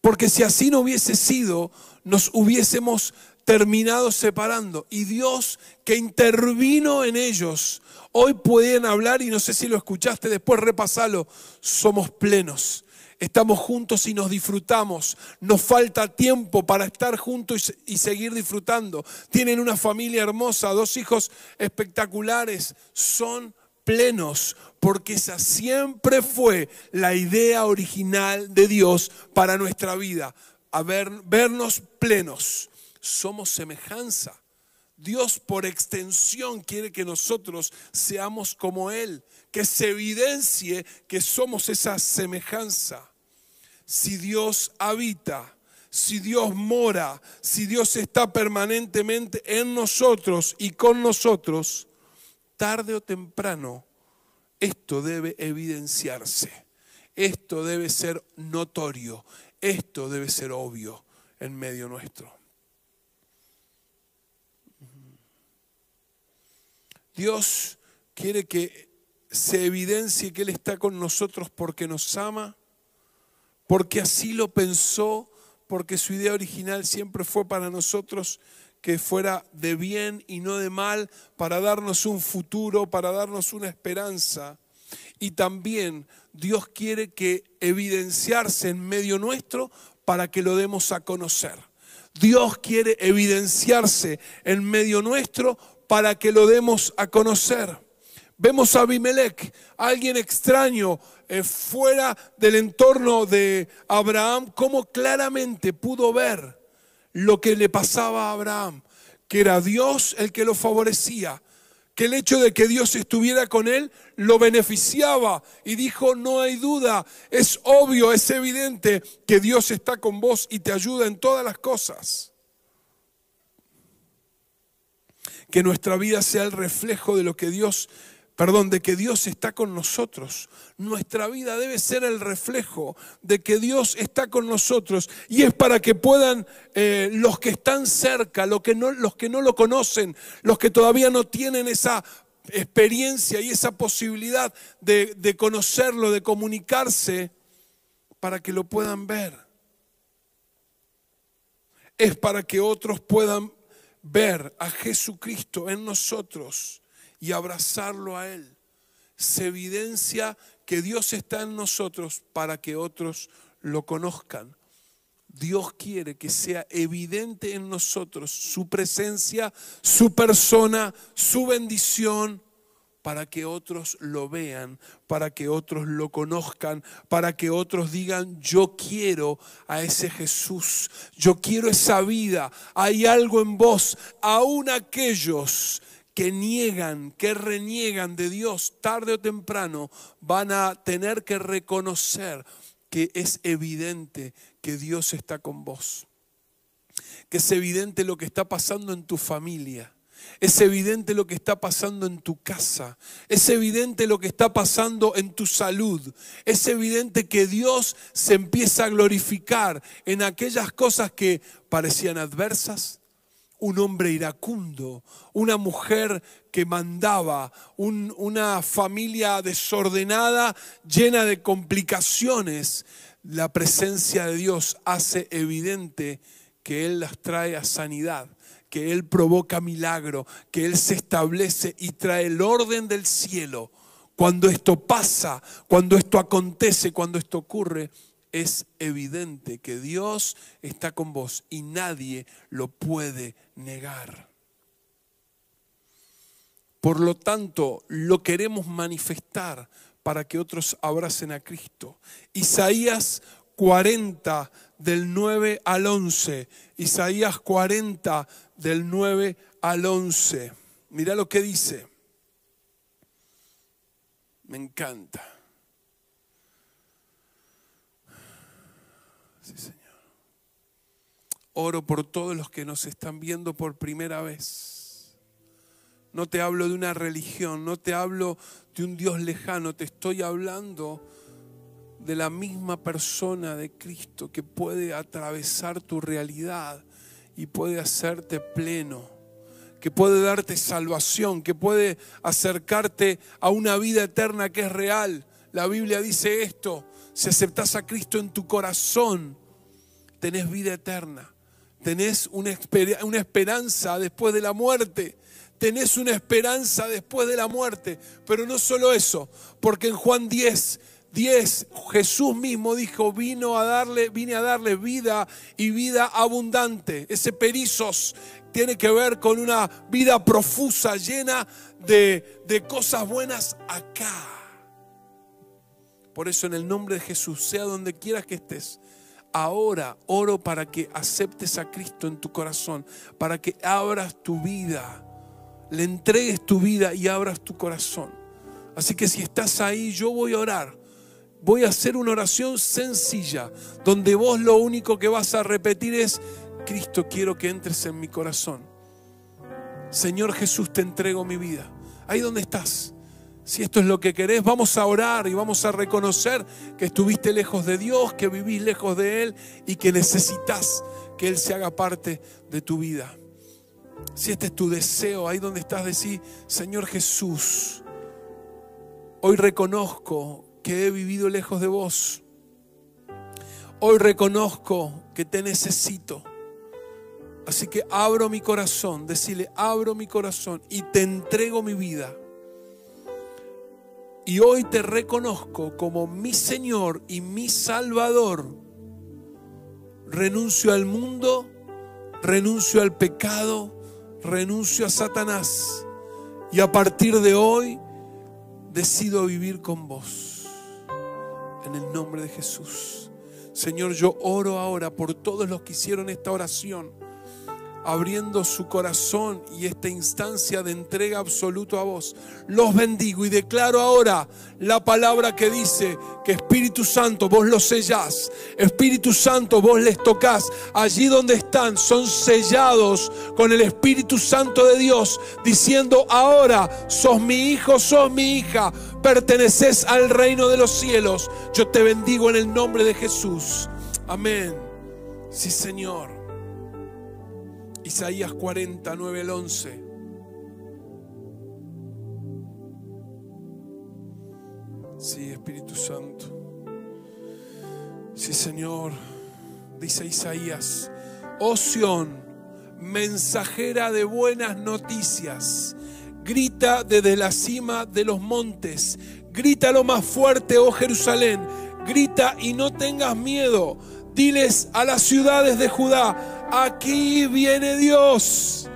Speaker 1: Porque si así no hubiese sido, nos hubiésemos terminado separando. Y Dios que intervino en ellos, hoy pueden hablar y no sé si lo escuchaste, después repasalo, somos plenos. Estamos juntos y nos disfrutamos. Nos falta tiempo para estar juntos y seguir disfrutando. Tienen una familia hermosa, dos hijos espectaculares. Son plenos, porque esa siempre fue la idea original de Dios para nuestra vida, a vernos plenos. Somos semejanza. Dios por extensión quiere que nosotros seamos como Él, que se evidencie que somos esa semejanza. Si Dios habita, si Dios mora, si Dios está permanentemente en nosotros y con nosotros, tarde o temprano, esto debe evidenciarse, esto debe ser notorio, esto debe ser obvio en medio nuestro. Dios quiere que se evidencie que Él está con nosotros porque nos ama, porque así lo pensó, porque su idea original siempre fue para nosotros que fuera de bien y no de mal, para darnos un futuro, para darnos una esperanza. Y también Dios quiere que evidenciarse en medio nuestro para que lo demos a conocer. Dios quiere evidenciarse en medio nuestro para que lo demos a conocer. Vemos a Abimelech, alguien extraño, eh, fuera del entorno de Abraham, cómo claramente pudo ver lo que le pasaba a Abraham, que era Dios el que lo favorecía, que el hecho de que Dios estuviera con él lo beneficiaba y dijo, no hay duda, es obvio, es evidente que Dios está con vos y te ayuda en todas las cosas. Que nuestra vida sea el reflejo de lo que Dios perdón, de que Dios está con nosotros. Nuestra vida debe ser el reflejo de que Dios está con nosotros y es para que puedan eh, los que están cerca, los que, no, los que no lo conocen, los que todavía no tienen esa experiencia y esa posibilidad de, de conocerlo, de comunicarse, para que lo puedan ver. Es para que otros puedan ver a Jesucristo en nosotros y abrazarlo a Él. Se evidencia que Dios está en nosotros para que otros lo conozcan. Dios quiere que sea evidente en nosotros su presencia, su persona, su bendición, para que otros lo vean, para que otros lo conozcan, para que otros digan, yo quiero a ese Jesús, yo quiero esa vida, hay algo en vos, aún aquellos que niegan, que reniegan de Dios, tarde o temprano van a tener que reconocer que es evidente que Dios está con vos. Que es evidente lo que está pasando en tu familia. Es evidente lo que está pasando en tu casa. Es evidente lo que está pasando en tu salud. Es evidente que Dios se empieza a glorificar en aquellas cosas que parecían adversas, un hombre iracundo, una mujer que mandaba, una familia desordenada, llena de complicaciones. La presencia de Dios hace evidente que Él las trae a sanidad, que Él provoca milagro, que Él se establece y trae el orden del cielo. Cuando esto pasa, cuando esto acontece, cuando esto ocurre, es evidente que Dios está con vos y nadie lo puede negar. Por lo tanto, lo queremos manifestar para que otros abracen a Cristo. Isaías 40 del 9 al 11. Isaías 40 del 9 al 11. Mira lo que dice. Me encanta. Sí, Señor. Oro por todos los que nos están viendo por primera vez. No te hablo de una religión, no te hablo de un Dios lejano, te estoy hablando de la misma persona de Cristo que puede atravesar tu realidad y puede hacerte pleno, que puede darte salvación, que puede acercarte a una vida eterna que es real. La Biblia dice esto, si aceptas a Cristo en tu corazón, tenés vida eterna, tenés una, esperanza después de la muerte tenés una esperanza después de la muerte. Pero no solo eso, porque en Juan 10, 10 Jesús mismo dijo, vino a darle, vine a darle vida y vida abundante. Ese perizos tiene que ver con una vida profusa, llena de, de cosas buenas acá. Por eso en el nombre de Jesús, sea donde quieras que estés, ahora oro para que aceptes a Cristo en tu corazón, para que abras tu vida le entregues tu vida y abras tu corazón. Así que si estás ahí, yo voy a orar. Voy a hacer una oración sencilla, donde vos lo único que vas a repetir es, Cristo, quiero que entres en mi corazón. Señor Jesús, te entrego mi vida. Ahí donde estás. Si esto es lo que querés, vamos a orar y vamos a reconocer que estuviste lejos de Dios, que vivís lejos de Él y que necesitas que Él se haga parte de tu vida. Si este es tu deseo, ahí donde estás, decir, Señor Jesús, hoy reconozco que he vivido lejos de vos. Hoy reconozco que te necesito. Así que abro mi corazón, decirle, abro mi corazón y te entrego mi vida. Y hoy te reconozco como mi Señor y mi Salvador. Renuncio al mundo, renuncio al pecado, renuncio a Satanás y a partir de hoy decido vivir con vos. En el nombre de Jesús. Señor, yo oro ahora por todos los que hicieron esta oración abriendo su corazón y esta instancia de entrega absoluto a vos. Los bendigo y declaro ahora la palabra que dice que Espíritu Santo vos los sellás, Espíritu Santo vos les tocas, allí donde están son sellados con el Espíritu Santo de Dios, diciendo ahora sos mi hijo, sos mi hija, perteneces al reino de los cielos. Yo te bendigo en el nombre de Jesús. Amén. Sí, Señor. Isaías 49, el 11. Sí, Espíritu Santo. Sí, Señor. Dice Isaías, oh mensajera de buenas noticias, grita desde la cima de los montes, grita lo más fuerte, oh Jerusalén, grita y no tengas miedo. Diles a las ciudades de Judá, aquí viene Dios.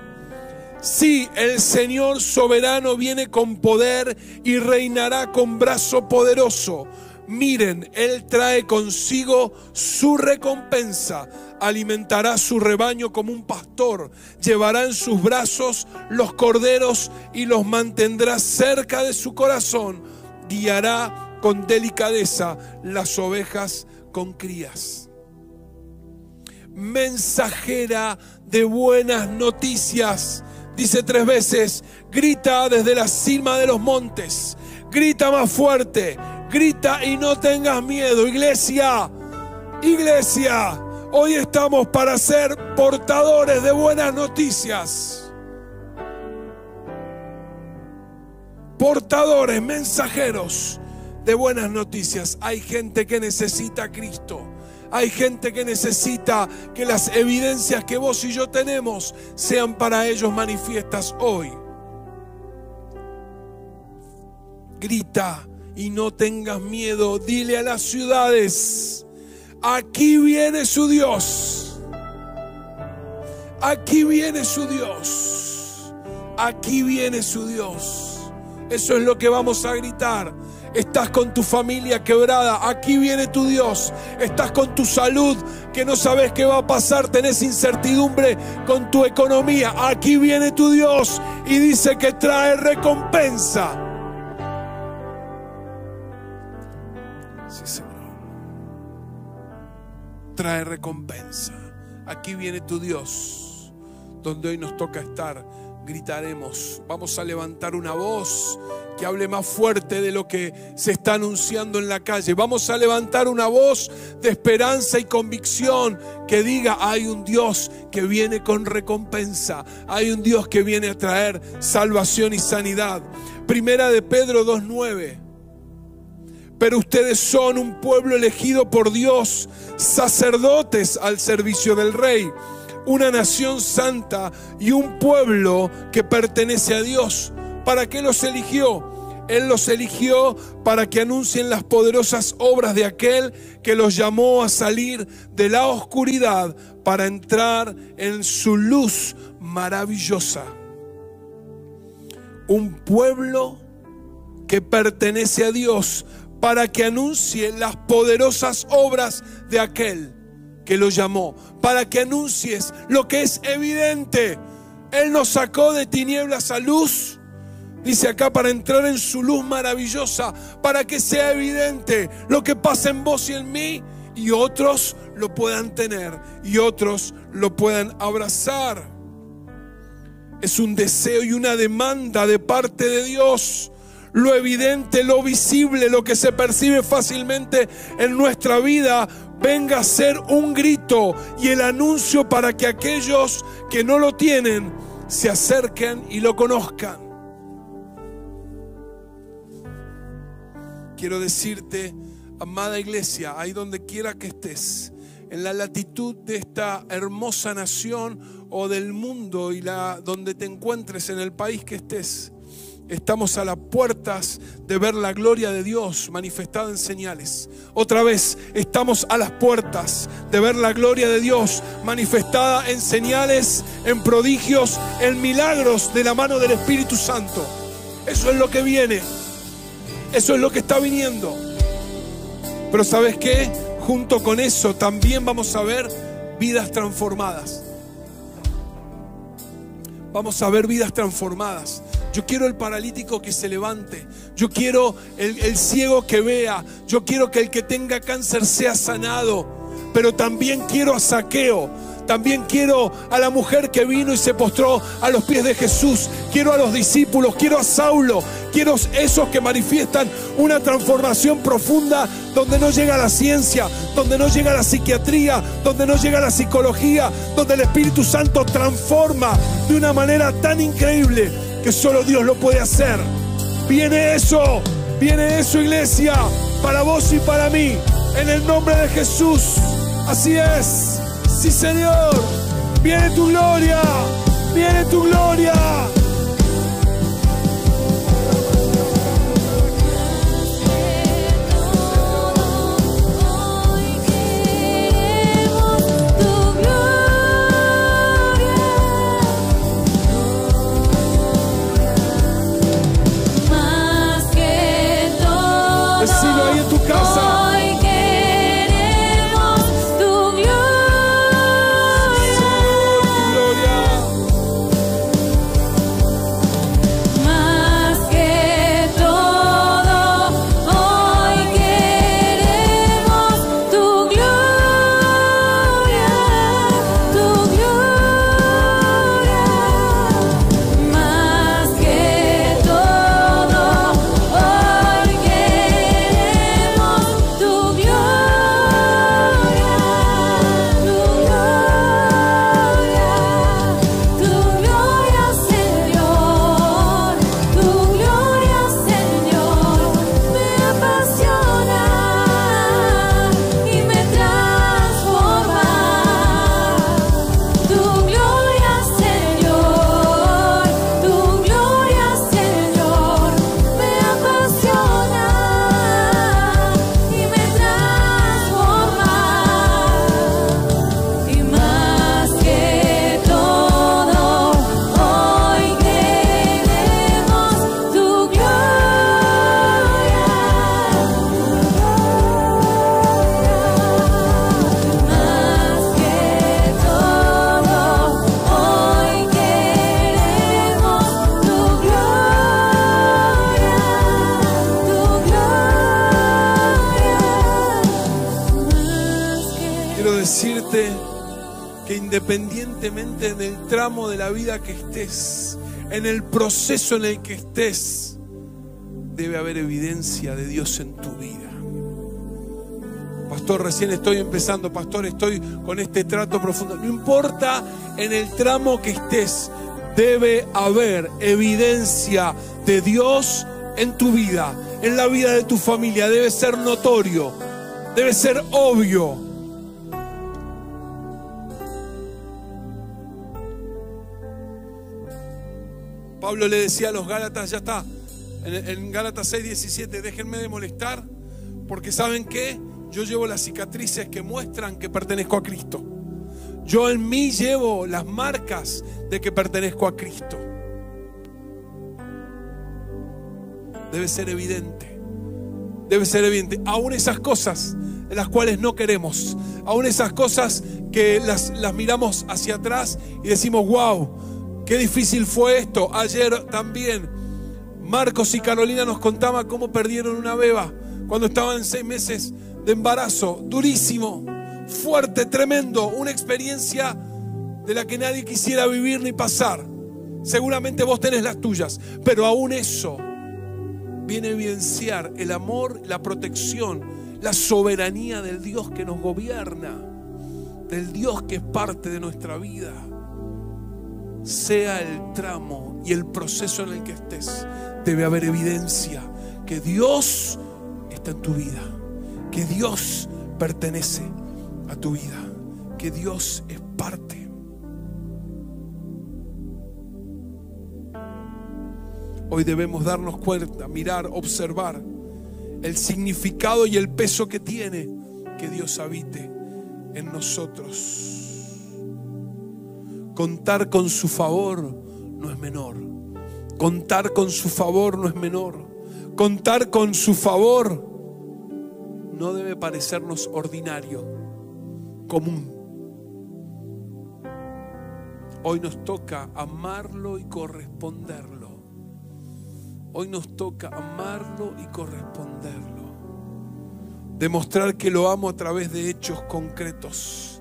Speaker 1: Sí, el Señor soberano viene con poder y reinará con brazo poderoso. Miren, Él trae consigo su recompensa. Alimentará su rebaño como un pastor. Llevará en sus brazos los corderos y los mantendrá cerca de su corazón. Guiará con delicadeza las ovejas con crías mensajera de buenas noticias. Dice tres veces, grita desde la cima de los montes, grita más fuerte, grita y no tengas miedo, iglesia, iglesia, hoy estamos para ser portadores de buenas noticias. Portadores, mensajeros de buenas noticias. Hay gente que necesita a Cristo. Hay gente que necesita que las evidencias que vos y yo tenemos sean para ellos manifiestas hoy. Grita y no tengas miedo. Dile a las ciudades, aquí viene su Dios. Aquí viene su Dios. Aquí viene su Dios. Eso es lo que vamos a gritar. Estás con tu familia quebrada. Aquí viene tu Dios. Estás con tu salud que no sabes qué va a pasar. Tenés incertidumbre con tu economía. Aquí viene tu Dios y dice que trae recompensa. Sí, Señor. Trae recompensa. Aquí viene tu Dios, donde hoy nos toca estar gritaremos. Vamos a levantar una voz que hable más fuerte de lo que se está anunciando en la calle. Vamos a levantar una voz de esperanza y convicción que diga, hay un Dios que viene con recompensa, hay un Dios que viene a traer salvación y sanidad. Primera de Pedro 2.9. Pero ustedes son un pueblo elegido por Dios, sacerdotes al servicio del rey, una nación santa y un pueblo que pertenece a Dios. ¿Para qué los eligió? Él los eligió para que anuncien las poderosas obras de aquel que los llamó a salir de la oscuridad para entrar en su luz maravillosa. Un pueblo que pertenece a Dios para que anuncie las poderosas obras de aquel que lo llamó, para que anuncies lo que es evidente. Él nos sacó de tinieblas a luz Dice acá para entrar en su luz maravillosa, para que sea evidente lo que pasa en vos y en mí y otros lo puedan tener y otros lo puedan abrazar. Es un deseo y una demanda de parte de Dios. Lo evidente, lo visible, lo que se percibe fácilmente en nuestra vida, venga a ser un grito y el anuncio para que aquellos que no lo tienen se acerquen y lo conozcan. Quiero decirte, amada iglesia, ahí donde quiera que estés, en la latitud de esta hermosa nación o del mundo y la donde te encuentres en el país que estés, Estamos a las puertas de ver la gloria de Dios manifestada en señales. Otra vez, estamos a las puertas de ver la gloria de Dios manifestada en señales, en prodigios, en milagros de la mano del Espíritu Santo. Eso es lo que viene. Eso es lo que está viniendo. Pero ¿sabes qué? Junto con eso también vamos a ver vidas transformadas. Vamos a ver vidas transformadas. Yo quiero el paralítico que se levante. Yo quiero el, ciego que vea. Yo quiero que el que tenga cáncer sea sanado. Pero también quiero a saqueo también quiero a la mujer que vino y se postró a los pies de Jesús. Quiero a los discípulos, quiero a Saulo, quiero esos que manifiestan una transformación profunda donde no llega la ciencia, donde no llega la psiquiatría, donde no llega la psicología, donde el Espíritu Santo transforma de una manera tan increíble que solo Dios lo puede hacer. Viene eso, viene eso iglesia, para vos y para mí, en el nombre de Jesús. Así es. Sí, Señor. Viene tu gloria. Viene tu gloria. En el proceso en el que estés, debe haber evidencia de Dios en tu vida. Pastor, recién estoy empezando, pastor, estoy con este trato profundo. No importa en el tramo que estés, debe haber evidencia de Dios en tu vida, en la vida de tu familia. Debe ser notorio, debe ser obvio. Pablo le decía a los Gálatas, ya está, en, Gálatas 6, 17, déjenme de molestar, porque saben que yo llevo las cicatrices que muestran que pertenezco a Cristo. Yo en mí llevo las marcas de que pertenezco a Cristo. Debe ser evidente. Debe ser evidente. Aún esas cosas en las cuales no queremos. Aún esas cosas que las, las miramos hacia atrás y decimos, wow, qué difícil fue esto. Ayer también Marcos y Carolina nos contaban cómo perdieron una beba cuando estaban seis meses de embarazo. Durísimo fuerte, tremendo, una experiencia de la que nadie quisiera vivir ni pasar. Seguramente vos tenés las tuyas, pero aún eso viene a evidenciar el amor, la protección, la soberanía del Dios que nos gobierna, del Dios que es parte de nuestra vida. Sea el tramo y el proceso en el que estés, debe haber evidencia que Dios está en tu vida, que Dios pertenece a tu vida, que Dios es parte. Hoy debemos darnos cuenta, mirar, observar el significado y el peso que tiene que Dios habite en nosotros. Contar con su favor no es menor. Contar con su favor no es menor. Contar con su favor no debe parecernos ordinario común. Hoy nos toca amarlo y corresponderlo. Hoy nos toca amarlo y corresponderlo. Demostrar que lo amo a través de hechos concretos.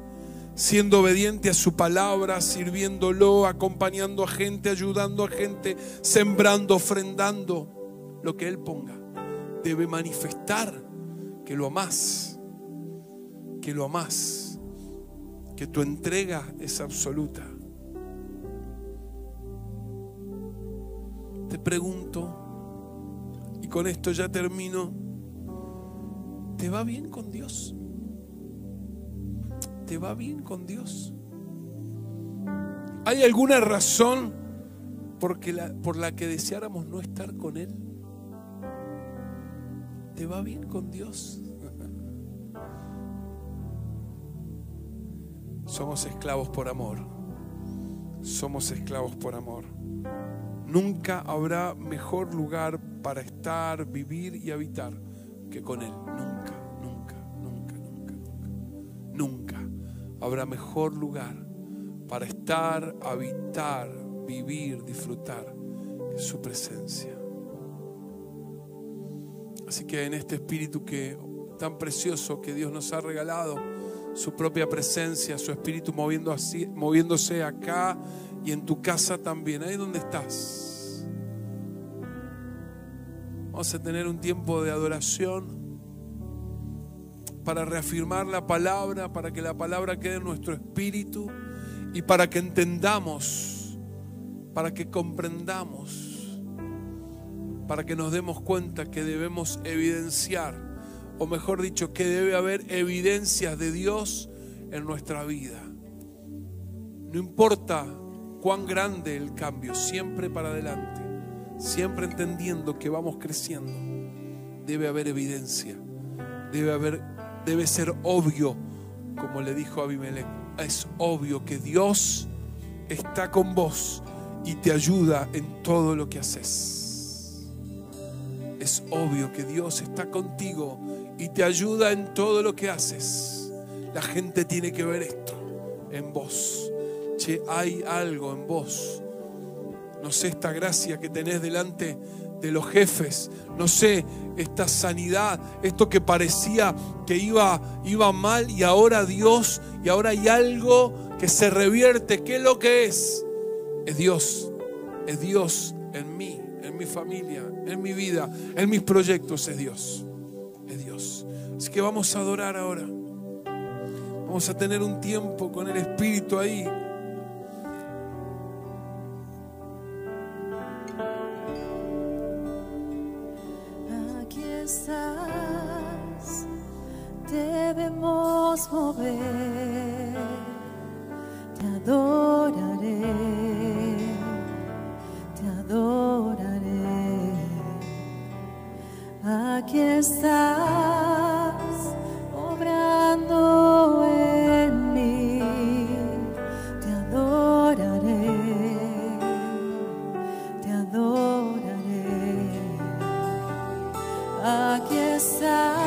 Speaker 1: Siendo obediente a su palabra, sirviéndolo, acompañando a gente, ayudando a gente, sembrando, ofrendando, lo que Él ponga. Debe manifestar que lo amás, que lo amás que tu entrega es absoluta. Te pregunto, y con esto ya termino, ¿te va bien con Dios? ¿Te va bien con Dios? ¿Hay alguna razón por la que deseáramos no estar con Él? ¿Te va bien con Dios? Somos esclavos por amor. Somos esclavos por amor. Nunca habrá mejor lugar para estar, vivir y habitar que con Él. Nunca, habrá mejor lugar para estar, habitar, vivir, disfrutar su presencia. Así que en este espíritu que tan precioso que Dios nos ha regalado, su propia presencia, su espíritu moviéndose acá y en tu casa también, ahí donde estás. Vamos a tener un tiempo de adoración para reafirmar la palabra, para que la palabra quede en nuestro espíritu y para que entendamos, para que comprendamos, para que nos demos cuenta que debemos evidenciar o mejor dicho, que debe haber evidencias de Dios en nuestra vida. No importa cuán grande el cambio, siempre para adelante, siempre entendiendo que vamos creciendo, debe haber evidencia, debe haber, debe ser obvio, como le dijo Abimelech, es obvio que Dios está con vos y te ayuda en todo lo que haces. Es obvio que Dios está contigo y te ayuda en todo lo que haces. La gente tiene que ver esto en vos. Che, hay algo en vos. No sé esta gracia que tenés delante de los jefes, no sé, esta sanidad, esto que parecía que iba, iba mal y ahora Dios, y ahora hay algo
Speaker 2: que se revierte. ¿Qué es lo que es? Es Dios, es Dios en mí, en mi familia, en mi vida, en mis proyectos, es Dios, es Dios. Así que vamos a adorar ahora. Vamos a tener un tiempo con el Espíritu ahí.
Speaker 3: fuerzas debemos mover, te adoraré, te adoraré. Aquí estás obrando.
Speaker 2: xa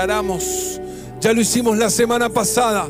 Speaker 2: declaramos,
Speaker 1: ya lo hicimos la semana pasada,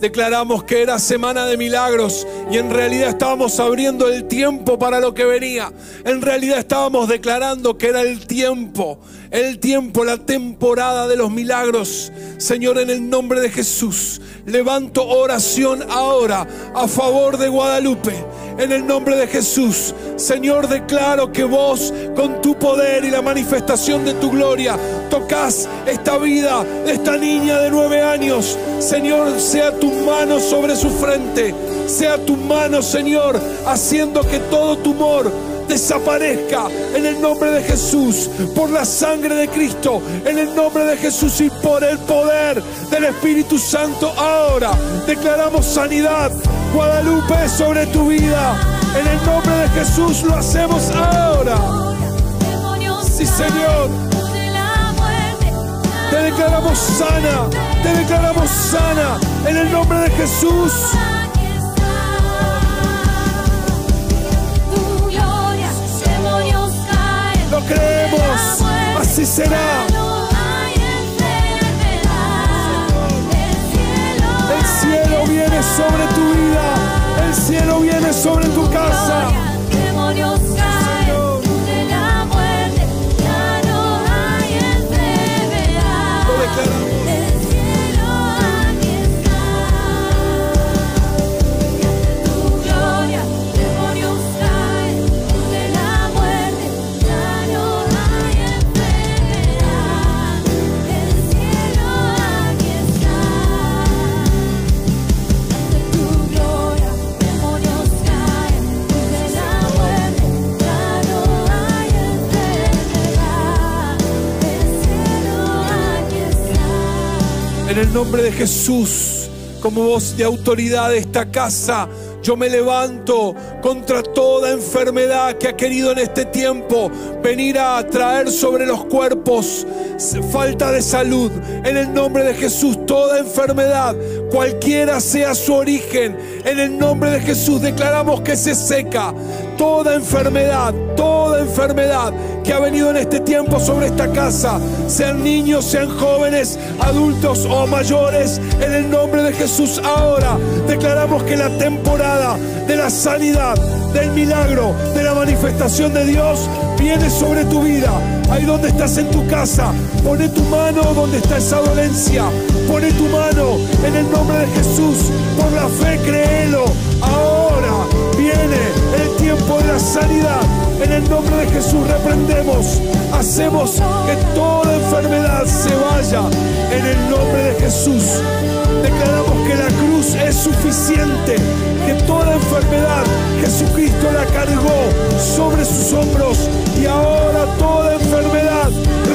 Speaker 1: declaramos que era semana de milagros y en realidad estábamos abriendo el tiempo para lo que venía. En realidad estábamos declarando que era el tiempo, el tiempo, la temporada de los milagros. Señor, en el nombre de Jesús, levanto oración ahora a favor de Guadalupe. En el nombre de Jesús, Señor, declaro que vos, con tu poder y la manifestación de tu gloria, tocas esta vida de esta niña de nueve años. Señor, sea tu mano sobre su frente, sea tu mano, Señor, haciendo que todo tumor desaparezca en el nombre de Jesús, por la sangre de Cristo, en el nombre de Jesús y por el poder del Espíritu Santo. Ahora declaramos sanidad, Guadalupe, sobre tu vida. En el nombre de Jesús lo hacemos ahora. Sí, Señor. Te declaramos sana, te declaramos sana en el nombre de Jesús. Lo creemos, así será. Cielo viene sobre tu vida, el cielo viene sobre tu casa.
Speaker 2: El
Speaker 1: nombre de Jesús, como voz de autoridad de esta casa, yo me levanto contra toda enfermedad que ha querido en este tiempo venir a traer sobre los cuerpos falta de salud. En el nombre de Jesús, toda enfermedad, cualquiera sea su origen, en el nombre de Jesús declaramos que se seca. Toda enfermedad, toda enfermedad que ha venido en este tiempo sobre esta casa, sean niños, sean jóvenes, adultos o mayores, en el nombre de Jesús ahora declaramos que la temporada de la sanidad, del milagro, de la manifestación de Dios viene sobre tu vida. Ahí donde estás en tu casa, pone tu mano donde está esa dolencia, pone tu mano en el nombre de Jesús, por la fe créelo. Ahora viene el tiempo de la sanidad. En el nombre de Jesús reprendemos, hacemos que toda enfermedad se vaya. En el nombre de Jesús declaramos que la cruz es suficiente, que toda enfermedad Jesucristo la cargó sobre sus hombros y ahora toda enfermedad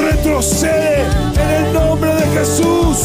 Speaker 1: retrocede en el nombre de Jesús.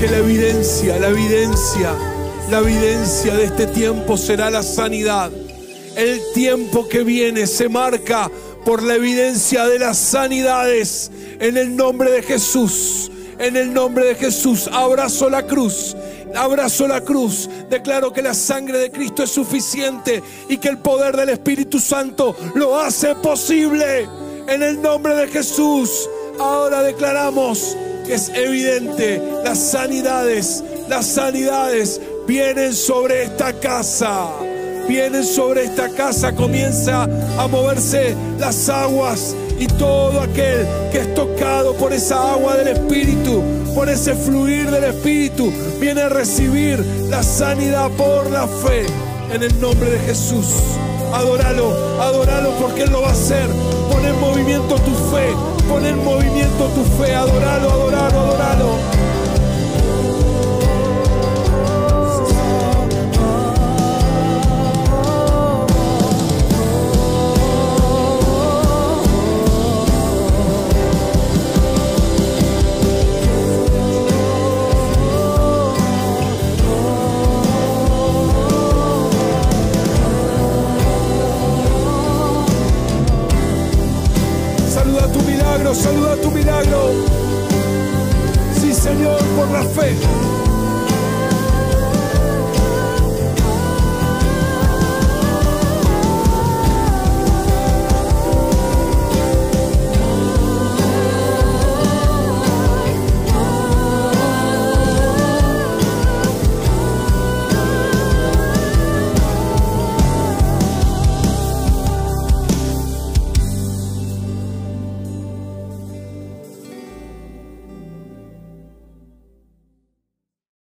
Speaker 1: Que la evidencia, la evidencia, la evidencia de este tiempo será la sanidad. El tiempo que viene se marca por la evidencia de las sanidades. En el nombre de Jesús, en el nombre de Jesús, abrazo la cruz. Abrazo la cruz, declaro que la sangre de Cristo es suficiente y que el poder del Espíritu Santo lo hace posible. En el nombre de Jesús, ahora declaramos es evidente, las sanidades, las sanidades vienen sobre esta casa. Vienen sobre esta casa, comienza a moverse las aguas y todo aquel que es tocado por esa agua del Espíritu, por ese fluir del Espíritu, viene a recibir la sanidad por la fe en el nombre de Jesús. Adóralo, adóralo porque Él lo va a hacer. Pon en movimiento tu fe, pon en movimiento tu fe. Adóralo, adóralo, adóralo. saluda tu milagro. Sí, Señor, por la fe.